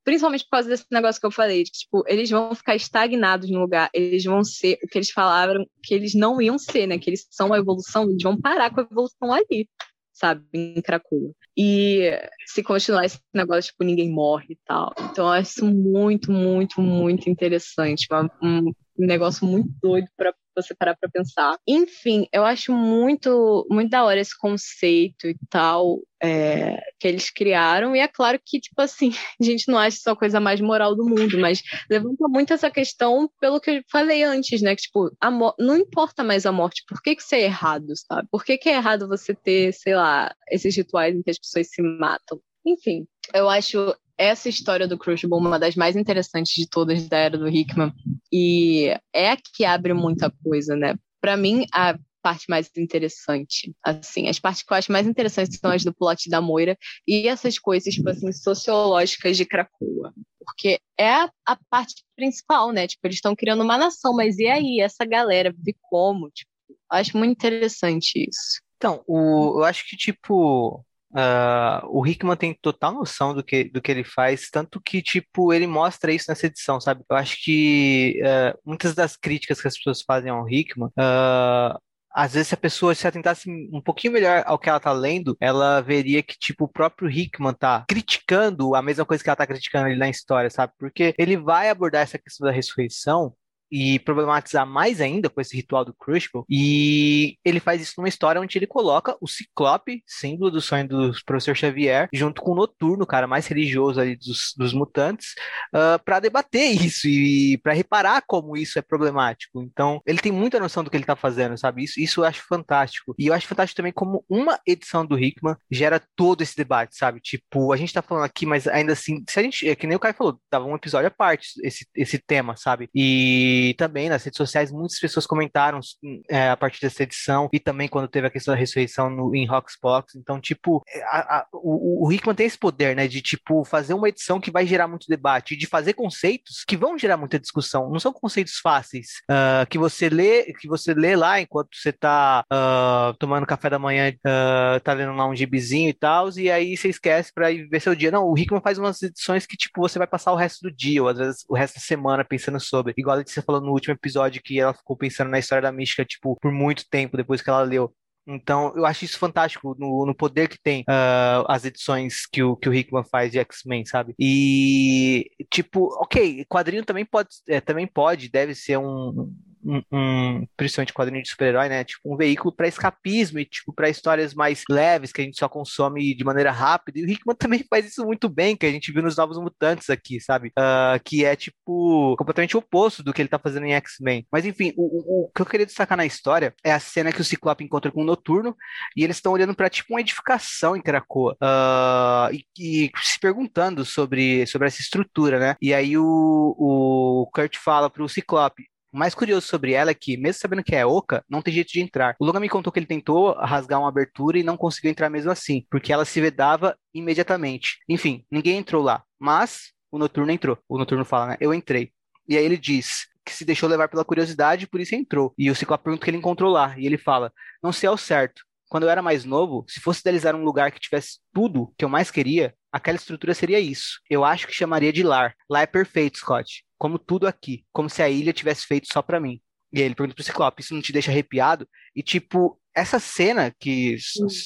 principalmente por causa desse negócio que eu falei, de que, tipo, eles vão ficar estagnados no lugar, eles vão ser o que eles falaram que eles não iam ser, né? Que eles são a evolução, eles vão parar com a evolução ali, sabe, em Krakoa. E se continuar esse negócio, tipo, ninguém morre e tal. Então, eu acho muito, muito, muito interessante. Um, um negócio muito doido para você parar para pensar. Enfim, eu acho muito, muito da hora esse conceito e tal é, que eles criaram. E é claro que, tipo assim, a gente não acha isso a coisa mais moral do mundo, mas levanta muito essa questão pelo que eu falei antes, né? Que, tipo, não importa mais a morte. Por que, que isso é errado, sabe? Por que, que é errado você ter, sei lá, esses rituais em que as pessoas se matam? Enfim, eu acho essa história do Crucible uma das mais interessantes de todas da era do Hickman e é a que abre muita coisa, né? Para mim, a parte mais interessante, assim, as partes que eu acho mais interessantes são as do plot da Moira e essas coisas, tipo assim, sociológicas de Krakoa. Porque é a, a parte principal, né? Tipo, eles estão criando uma nação, mas e aí? Essa galera vive como? Tipo, acho muito interessante isso. Então, o, eu acho que, tipo, Uh, o Hickman tem total noção do que, do que ele faz, tanto que, tipo, ele mostra isso nessa edição, sabe? Eu acho que uh, muitas das críticas que as pessoas fazem ao Hickman, uh, às vezes se a pessoa se atentasse um pouquinho melhor ao que ela tá lendo, ela veria que, tipo, o próprio Hickman tá criticando a mesma coisa que ela tá criticando ali na história, sabe? Porque ele vai abordar essa questão da ressurreição e problematizar mais ainda com esse ritual do Crucible. E ele faz isso numa história onde ele coloca o Ciclope, símbolo do sonho do professor Xavier, junto com o Noturno, cara mais religioso ali dos, dos mutantes, uh, ah, para debater isso e para reparar como isso é problemático. Então, ele tem muita noção do que ele tá fazendo, sabe? Isso, isso eu acho fantástico. E eu acho fantástico também como uma edição do Hickman gera todo esse debate, sabe? Tipo, a gente tá falando aqui, mas ainda assim, se a gente, é que nem o Caio falou, tava um episódio à parte esse, esse tema, sabe? E e também nas redes sociais muitas pessoas comentaram é, a partir dessa edição e também quando teve a questão da ressurreição no, em Roxbox. Então, tipo, é, a, a, o, o tem esse poder, né, de tipo fazer uma edição que vai gerar muito debate, de fazer conceitos que vão gerar muita discussão. Não são conceitos fáceis uh, que você lê, que você lê lá enquanto você tá uh, tomando café da manhã, uh, tá lendo lá um gibizinho e tal, e aí você esquece para ir ver seu dia. Não, o Hickman faz umas edições que tipo você vai passar o resto do dia ou às vezes o resto da semana pensando sobre. Igual a Letícia falou no último episódio que ela ficou pensando na história da mística, tipo, por muito tempo depois que ela leu. Então, eu acho isso fantástico no, no poder que tem uh, as edições que o, que o Hickman faz de X-Men, sabe? E, tipo, ok, quadrinho também pode, é, também pode, deve ser um, um, principalmente quadrinho de super-herói, né? Tipo, um veículo para escapismo e, tipo, para histórias mais leves que a gente só consome de maneira rápida. E o Hickman também faz isso muito bem, que a gente viu nos Novos Mutantes aqui, sabe? Uh, que é, tipo, completamente oposto do que ele tá fazendo em X-Men. Mas, enfim, o, o, o, que eu queria destacar na história é a cena que o Ciclope encontra com o Noturno e eles estão olhando para tipo, uma edificação em Krakoa uh, e, e, se perguntando sobre, sobre essa estrutura, né? E aí o, o Kurt fala pro Ciclope, o mais curioso sobre ela é que, mesmo sabendo que é oca, não tem jeito de entrar. O Logan me contou que ele tentou rasgar uma abertura e não conseguiu entrar mesmo assim, porque ela se vedava imediatamente. Enfim, ninguém entrou lá. Mas o Noturno entrou. O Noturno fala, né? Eu entrei. E aí ele diz que se deixou levar pela curiosidade, por isso entrou. E o Ciclope pergunta que ele encontrou lá. E ele fala: Não sei ao certo. Quando eu era mais novo, se fosse idealizar um lugar que tivesse tudo que eu mais queria, aquela estrutura seria isso. Eu acho que chamaria de lar. Lá é perfeito, Scott como tudo aqui, como se a ilha tivesse feito só para mim. E aí ele pergunta pro Ciclope, isso não te deixa arrepiado? E tipo, essa cena, que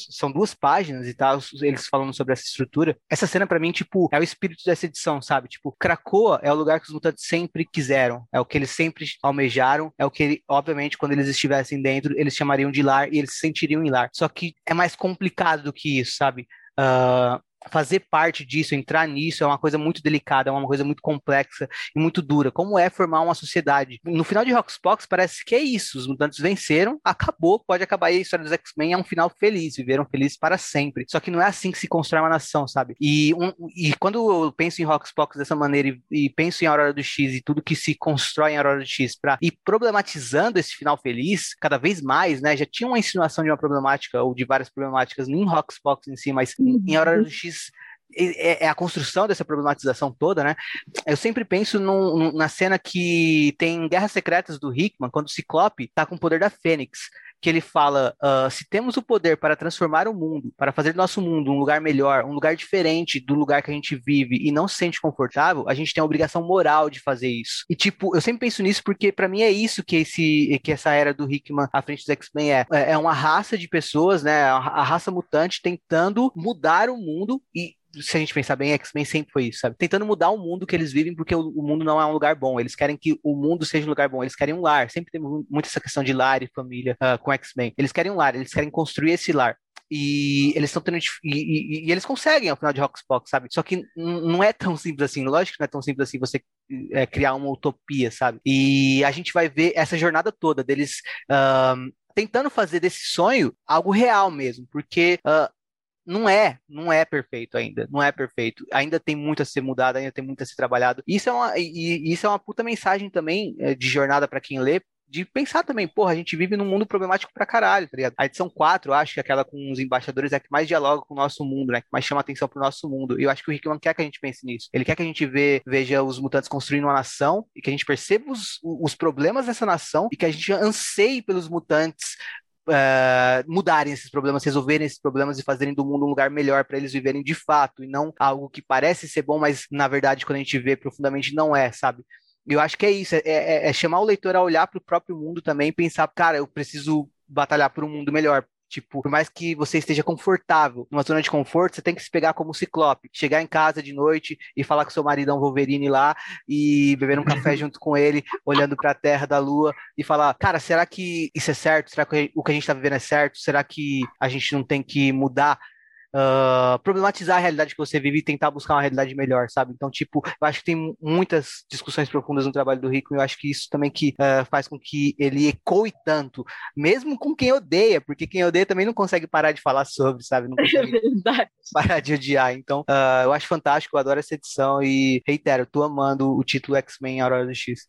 são duas páginas e tal, eles falando sobre essa estrutura, essa cena para mim, tipo, é o espírito dessa edição, sabe? Tipo, Krakoa é o lugar que os mutantes sempre quiseram, é o que eles sempre almejaram, é o que, obviamente, quando eles estivessem dentro, eles chamariam de lar e eles se sentiriam em lar. Só que é mais complicado do que isso, sabe? Uh, fazer parte disso, entrar nisso, é uma coisa muito delicada, é uma coisa muito complexa e muito dura. Como é formar uma sociedade? No final de Roxbox, parece que é isso. Os mutantes venceram, acabou, pode acabar aí a história dos X-Men, é um final feliz, viveram felizes para sempre. Só que não é assim que se constrói uma nação, sabe? E, um, e quando eu penso em Roxbox dessa maneira e, e, penso em Aurora do X e tudo que se constrói em Aurora do X para ir problematizando esse final feliz, cada vez mais, né? Já tinha uma insinuação de uma problemática ou de várias problemáticas em Roxbox em si, mas uhum. em Aurora do X é, é, a construção dessa problematização toda, né? Eu sempre penso num, na cena que tem Guerras Secretas do Hickman, quando o Ciclope tá com o poder da Fênix, que ele fala: uh, se temos o poder para transformar o mundo, para fazer do nosso mundo um lugar melhor, um lugar diferente do lugar que a gente vive e não se sente confortável, a gente tem a obrigação moral de fazer isso. E tipo, eu sempre penso nisso porque para mim é isso que esse que essa era do Hickman à frente dos X-Men é. É uma raça de pessoas, né? A raça mutante tentando mudar o mundo e se a gente pensar bem, X-Men sempre foi isso, sabe? Tentando mudar o mundo que eles vivem, porque o, o, mundo não é um lugar bom. Eles querem que o mundo seja um lugar bom. Eles querem um lar. Sempre tem muito essa questão de lar e família uh, com X-Men. Eles querem um lar, eles querem construir esse lar. E eles estão tendo. E, e, e, eles conseguem ao final de Roxbox, sabe? Só que não é tão simples assim. Lógico que não é tão simples assim você é, criar uma utopia, sabe? E a gente vai ver essa jornada toda deles. Uh, tentando fazer desse sonho algo real mesmo, porque uh, não é, não é perfeito ainda, não é perfeito. Ainda tem muito a ser mudado, ainda tem muito a ser trabalhado. Isso é uma, e, isso é uma puta mensagem também é, de jornada para quem lê, de pensar também, porra, a gente vive num mundo problemático pra caralho, tá ligado? A edição 4, acho que é aquela com os embaixadores é que mais dialoga com o nosso mundo, né? Que mais chama atenção pro nosso mundo. E eu acho que o Rickman quer que a gente pense nisso. Ele quer que a gente vê, veja os mutantes construindo uma nação e que a gente perceba os, os problemas dessa nação e que a gente anseie pelos mutantes uh, mudarem esses problemas, resolverem esses problemas e fazerem do mundo um lugar melhor para eles viverem de fato, e não algo que parece ser bom, mas na verdade, quando a gente vê profundamente, não é, sabe? Eu acho que é isso, é, é, é chamar o leitor a olhar para o próprio mundo também e pensar, cara, eu preciso batalhar por um mundo melhor, Tipo, por mais que você esteja confortável numa zona de conforto, você tem que se pegar como ciclope. Chegar em casa de noite e falar com seu maridão Wolverine lá e beber um café junto com ele, olhando para a terra da lua e falar: Cara, será que isso é certo? Será que o que a gente está vivendo é certo? Será que a gente não tem que mudar uh, problematizar a realidade que você vive e tentar buscar uma realidade melhor, sabe? Então, tipo, eu acho que tem muitas discussões profundas no trabalho do Rico e eu acho que isso também que uh, faz com que ele ecoe tanto, mesmo com quem odeia, porque quem odeia também não consegue parar de falar sobre, sabe? Não consegue é parar de odiar. Então, uh, eu acho fantástico, eu adoro essa edição e reitero, tô amando o título X-Men Aurora do X.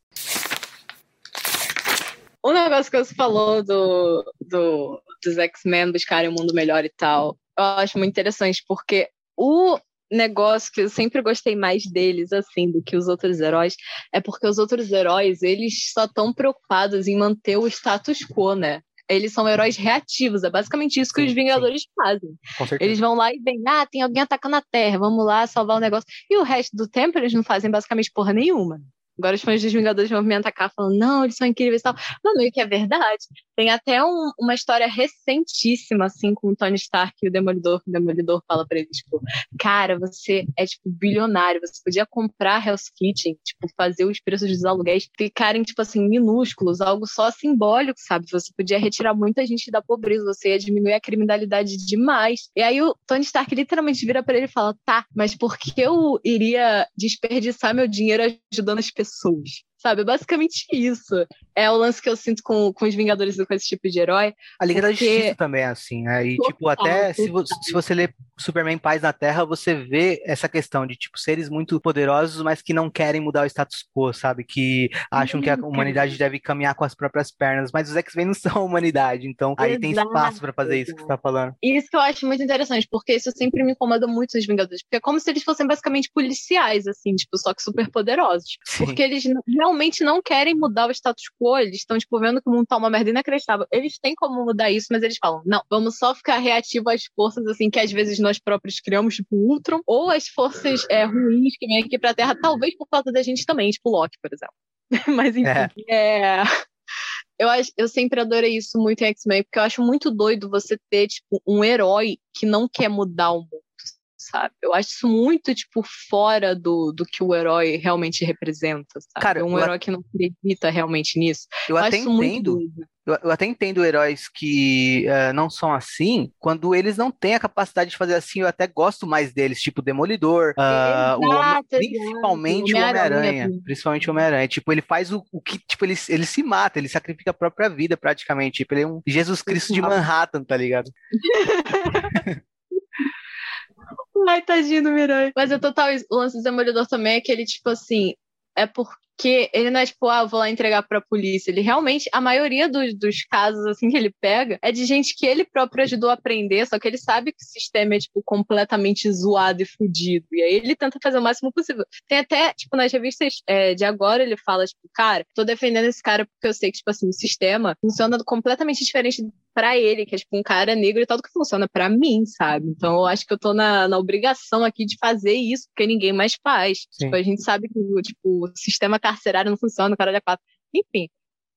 Um negócio que você falou do, do, dos X-Men buscarem um mundo melhor e tal, eu acho muito interessante, porque o negócio que eu sempre gostei mais deles, assim, do que os outros heróis, é porque os outros heróis, eles só estão preocupados em manter o status quo, né? Eles são heróis reativos, é basicamente isso que sim, os Vingadores sim. fazem. Eles vão lá e vêm, ah, tem alguém atacando a Terra, vamos lá salvar o negócio. E o resto do tempo eles não fazem basicamente porra nenhuma. Agora os fãs dos Vingadores vão me atacar falando, não, eles são incríveis e tal. Não, meio que é verdade. Tem até um, uma história recentíssima, assim, com o Tony Stark e o Demolidor. O Demolidor fala pra ele, tipo, cara, você é, tipo, bilionário. Você podia comprar Hell's Kitchen, tipo, fazer os preços dos aluguéis ficarem, tipo assim, minúsculos, algo só simbólico, sabe? Você podia retirar muita gente da pobreza, você ia diminuir a criminalidade demais. E aí o Tony Stark literalmente vira para ele e fala, tá, mas por que eu iria desperdiçar meu dinheiro ajudando as pessoas? Pessoas. Sabe? É basicamente isso. É o lance que eu sinto com, com os Vingadores e com esse tipo de herói. A Liga porque... da Justiça também é assim, né? E, tipo, até se, se você ler Superman Paz na Terra, você vê essa questão de, tipo, seres muito poderosos, mas que não querem mudar o status quo, sabe? Que acham que a uhum. humanidade deve caminhar com as próprias pernas, mas os X-Men não são a humanidade, então aí tem espaço para fazer isso que você tá falando. Isso que eu acho muito interessante, porque isso sempre me incomoda muito nos Vingadores, porque é como se eles fossem basicamente policiais, assim, tipo, só que super poderosos. Sim. Porque eles realmente realmente não querem mudar o status quo, eles estão, tipo, vendo que o mundo tá uma merda inacreditável. Eles têm como mudar isso, mas eles falam, não, vamos só ficar reativo às forças, assim, que às vezes nós próprios criamos, tipo, Ultron, ou as forças é, ruins que vêm aqui pra Terra, talvez por falta da gente também, tipo Loki, por exemplo. mas, enfim, é... é... Eu, acho, eu sempre adorei isso muito em X-Men, porque eu acho muito doido você ter, tipo, um herói que não quer mudar o mundo sabe? Eu acho isso muito, tipo, fora do, do que o herói realmente representa, sabe? Cara, um herói que não acredita realmente nisso. Eu, eu até entendo. Eu, eu até entendo heróis que uh, não são assim, quando eles não têm a capacidade de fazer assim, eu até gosto mais deles, tipo Demolidor, uh, o Homem, principalmente o Homem-Aranha. principalmente o Homem-Aranha. Tipo, ele faz o, o, que, tipo, ele, ele se mata, ele sacrifica a própria vida praticamente. Tipo, ele é um Jesus Cristo de Manhattan, tá ligado? Ai, tadinho do Miranha. Mas é total, o lance do Demolidor também é que ele, tipo assim, é porque ele não é tipo, ah, vou lá entregar pra polícia. Ele realmente, a maioria dos, dos casos, assim, que ele pega é de gente que ele próprio ajudou a aprender, só que ele sabe que o sistema é, tipo, completamente zoado e fudido. E aí ele tenta fazer o máximo possível. Tem até, tipo, nas revistas é, de agora, ele fala, tipo, cara, tô defendendo esse cara porque eu sei que, tipo assim, o sistema funciona completamente diferente para ele, que é tipo um cara negro e tal, do que funciona para mim, sabe? Então eu acho que eu tô na, na obrigação aqui de fazer isso, porque ninguém mais faz. Tipo, a gente sabe que tipo, o sistema carcerário não funciona, o cara é quatro. Enfim,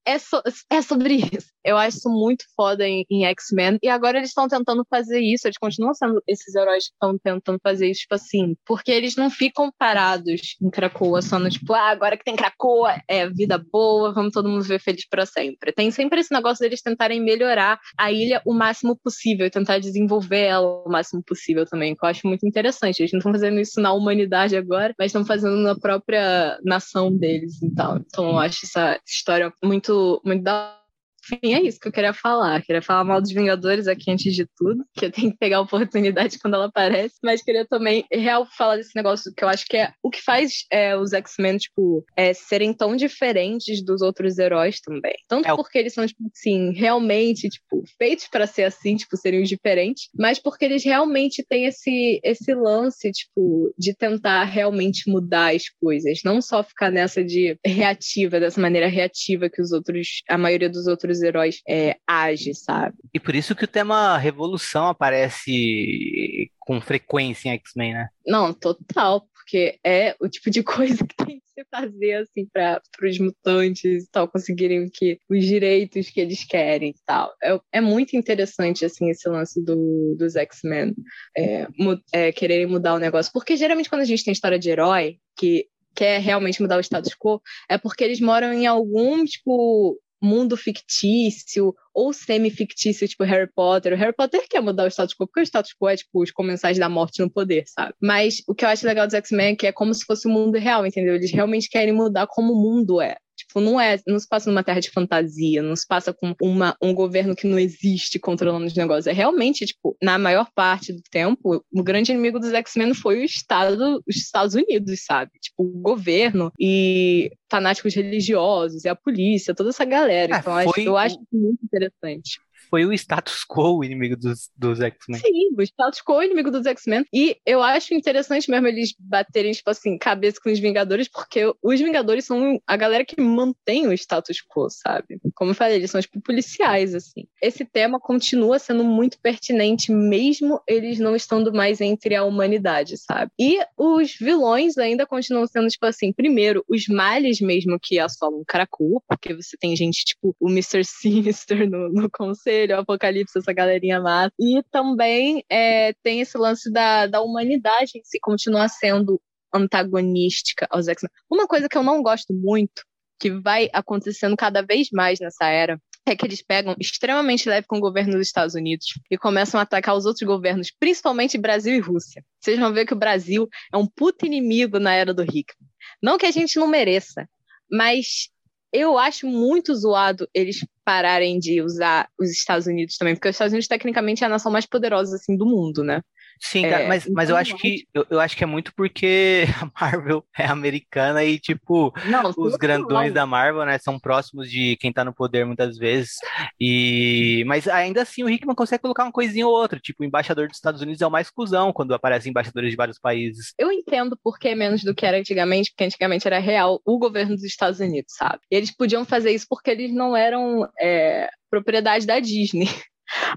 é, so, é sobre isso. Eu acho isso muito foda em, em X-Men. E agora eles estão tentando fazer isso. Eles continuam sendo esses heróis que estão tentando fazer isso, tipo assim. Porque eles não ficam parados em Krakoa, só no tipo, ah, agora que tem Krakoa, é vida boa, vamos todo mundo viver feliz para sempre. Tem sempre esse negócio deles tentarem melhorar a ilha o máximo possível, tentar desenvolver ela o máximo possível também, que eu acho muito interessante. Eles não estão fazendo isso na humanidade agora, mas estão fazendo na própria nação deles. Então, então eu acho essa história muito da enfim, é isso que eu queria falar. Queria falar mal dos Vingadores aqui antes de tudo, que eu tenho que pegar a oportunidade quando ela aparece. Mas queria também, real, falar desse negócio que eu acho que é o que faz é, os X-Men, tipo, é, serem tão diferentes dos outros heróis também. Tanto é porque eles são, tipo, assim, realmente, tipo, feitos para ser assim, tipo, serem os diferentes, mas porque eles realmente têm esse, esse lance, tipo, de tentar realmente mudar as coisas. Não só ficar nessa de reativa, dessa maneira reativa que os outros, a maioria dos outros os heróis é, age, sabe? E por isso que o tema revolução aparece com frequência em X-Men, né? Não, total, porque é o tipo de coisa que tem que se fazer assim para os mutantes e tal conseguirem que os direitos que eles querem e tal. É, é muito interessante assim esse lance do, dos X-Men é, é, quererem mudar o negócio, porque geralmente quando a gente tem história de herói que quer realmente mudar o status quo, é porque eles moram em algum, tipo, mundo fictício ou semi-fictício, tipo Harry Potter. O Harry Potter quer mudar o status quo, porque o status quo é, tipo, os comensais da morte no poder, sabe? Mas o que eu acho legal dos X-Men é que é como se fosse o mundo real, entendeu? Eles realmente querem mudar como o mundo é. Tipo, não é, não se passa numa terra de fantasia, não se passa com uma, um governo que não existe controlando os negócios. É realmente, tipo, na maior parte do tempo, o grande inimigo dos X-Men foi o Estado, os Estados Unidos, sabe? Tipo, o governo e fanáticos religiosos e a polícia, toda essa galera. É, então, acho, eu acho muito interessante foi o status quo inimigo dos, dos X-Men. Sim, o status quo inimigo dos X-Men. E eu acho interessante mesmo eles baterem, tipo assim, cabeça com os Vingadores, porque os Vingadores são a galera que mantém o status quo, sabe? Como eu falei, eles são, tipo, policiais, assim. Esse tema continua sendo muito pertinente, mesmo eles não estando mais entre a humanidade, sabe? E os vilões ainda continuam sendo, tipo assim, primeiro, os males mesmo que assolam Krakow, porque você tem gente, tipo, o Mr. Sinister no, no conselho, Apocalipse, essa galerinha massa. E também é, tem esse lance da, da humanidade em si continuar sendo antagonística aos X-Men. Uma coisa que eu não gosto muito, que vai acontecendo cada vez mais nessa era, é que eles pegam extremamente leve com o governo dos Estados Unidos e começam a atacar os outros governos, principalmente Brasil e Rússia. Vocês vão ver que o Brasil é um puto inimigo na era do Hickman. Não que a gente não mereça, mas eu acho muito zoado eles pararem de usar os Estados Unidos também, porque os Estados Unidos tecnicamente é a nação mais poderosa assim do mundo, né? Sim, é, mas, mas eu acho que eu, eu, acho que é muito porque a Marvel é americana e, tipo, não, os grandões não. da Marvel, né, são próximos de quem tá no poder muitas vezes. E mas ainda assim o Hickman consegue colocar uma coisinha ou outra, tipo, o embaixador dos Estados Unidos é o mais cuzão quando aparecem embaixadores de vários países. Eu entendo porque é menos do que era antigamente, porque antigamente era real o governo dos Estados Unidos, sabe? E eles podiam fazer isso porque eles não eram é, propriedade da Disney.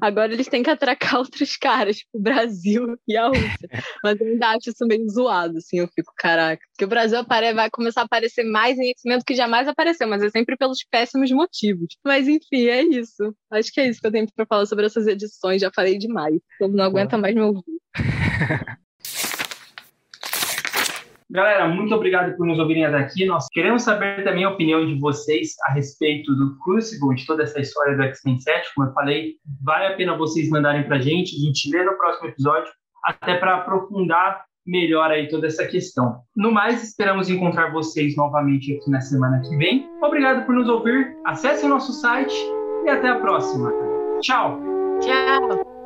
Agora eles têm que atracar outros caras, tipo o Brasil e a Rússia. Mas eu ainda acho isso meio zoado, assim, eu fico, caraca. Porque o Brasil apare... vai começar a aparecer mais em do que jamais apareceu, mas é sempre pelos péssimos motivos. Mas enfim, é isso. Acho que é isso que eu tenho pra falar sobre essas edições. Já falei demais. Povo não aguenta mais me ouvir. Galera, muito obrigado por nos ouvirem até aqui. Nós queremos saber também a opinião de vocês a respeito do Crucible, de toda essa história do X-Men 7. Como eu falei, vale a pena vocês mandarem para a gente. A gente lê no próximo episódio, até para aprofundar melhor aí toda essa questão. No mais, esperamos encontrar vocês novamente aqui na semana que vem. Obrigado por nos ouvir. Acesse o nosso site e até a próxima. Tchau. Tchau.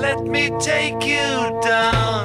Let me take you down,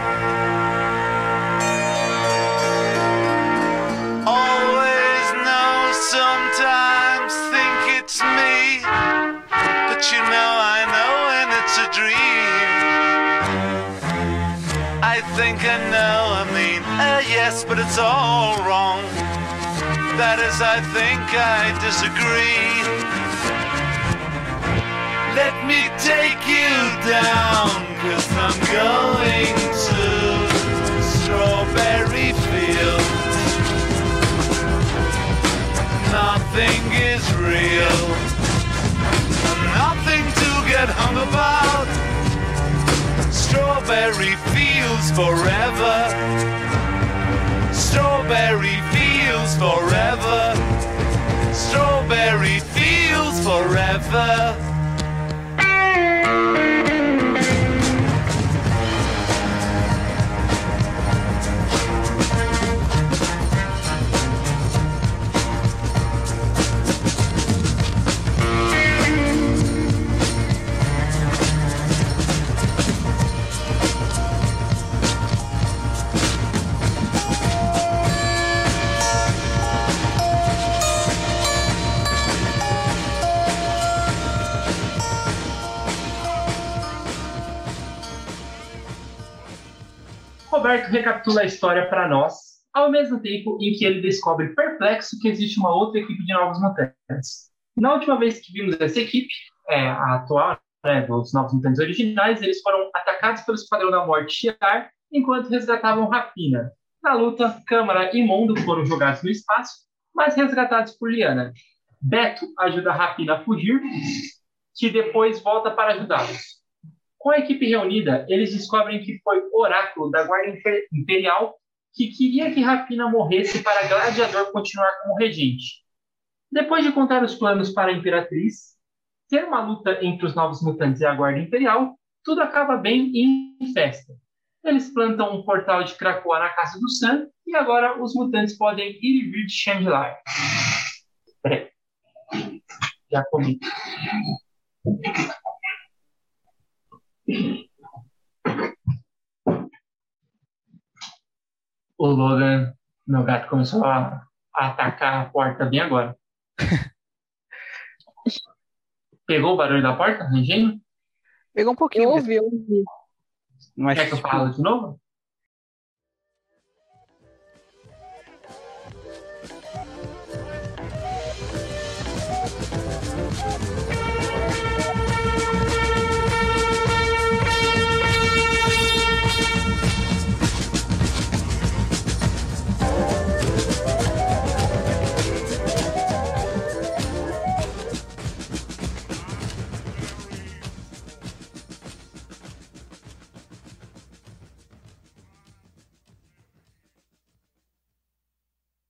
Dream. I think I know, I mean, uh, yes, but it's all wrong. That is, I think I disagree. Let me take you down, cause I'm going to Strawberry Fields. Nothing is real, nothing get hung about. Strawberry fields forever. Strawberry fields forever. Strawberry fields forever. Roberto recapitula a história para nós, ao mesmo tempo em que ele descobre perplexo que existe uma outra equipe de novos mutantes. Na última vez que vimos essa equipe, é, a atual, né, dos novos mutantes originais, eles foram atacados pelo Esquadrão da Morte Shi'ar enquanto resgatavam Rapina. Na luta, Câmara e Mondo foram jogados no espaço, mas resgatados por Liana. Beto ajuda Rapina a fugir, que depois volta para ajudá-los. Com a equipe reunida, eles descobrem que foi Oráculo da Guarda Imperial que queria que Rapina morresse para Gladiador continuar como regente. Depois de contar os planos para a Imperatriz, ter uma luta entre os novos mutantes e a Guarda Imperial, tudo acaba bem em festa. Eles plantam um portal de Krakoa na Casa do Sun e agora os mutantes podem ir e vir de Chandlar. Peraí. Já comi. O Logan, meu gato, começou a, a atacar a porta bem agora. Pegou o barulho da porta, rangendo? Pegou um pouquinho, Eu ouvi, eu ouvi. mas Quer que eu tipo, fale de novo?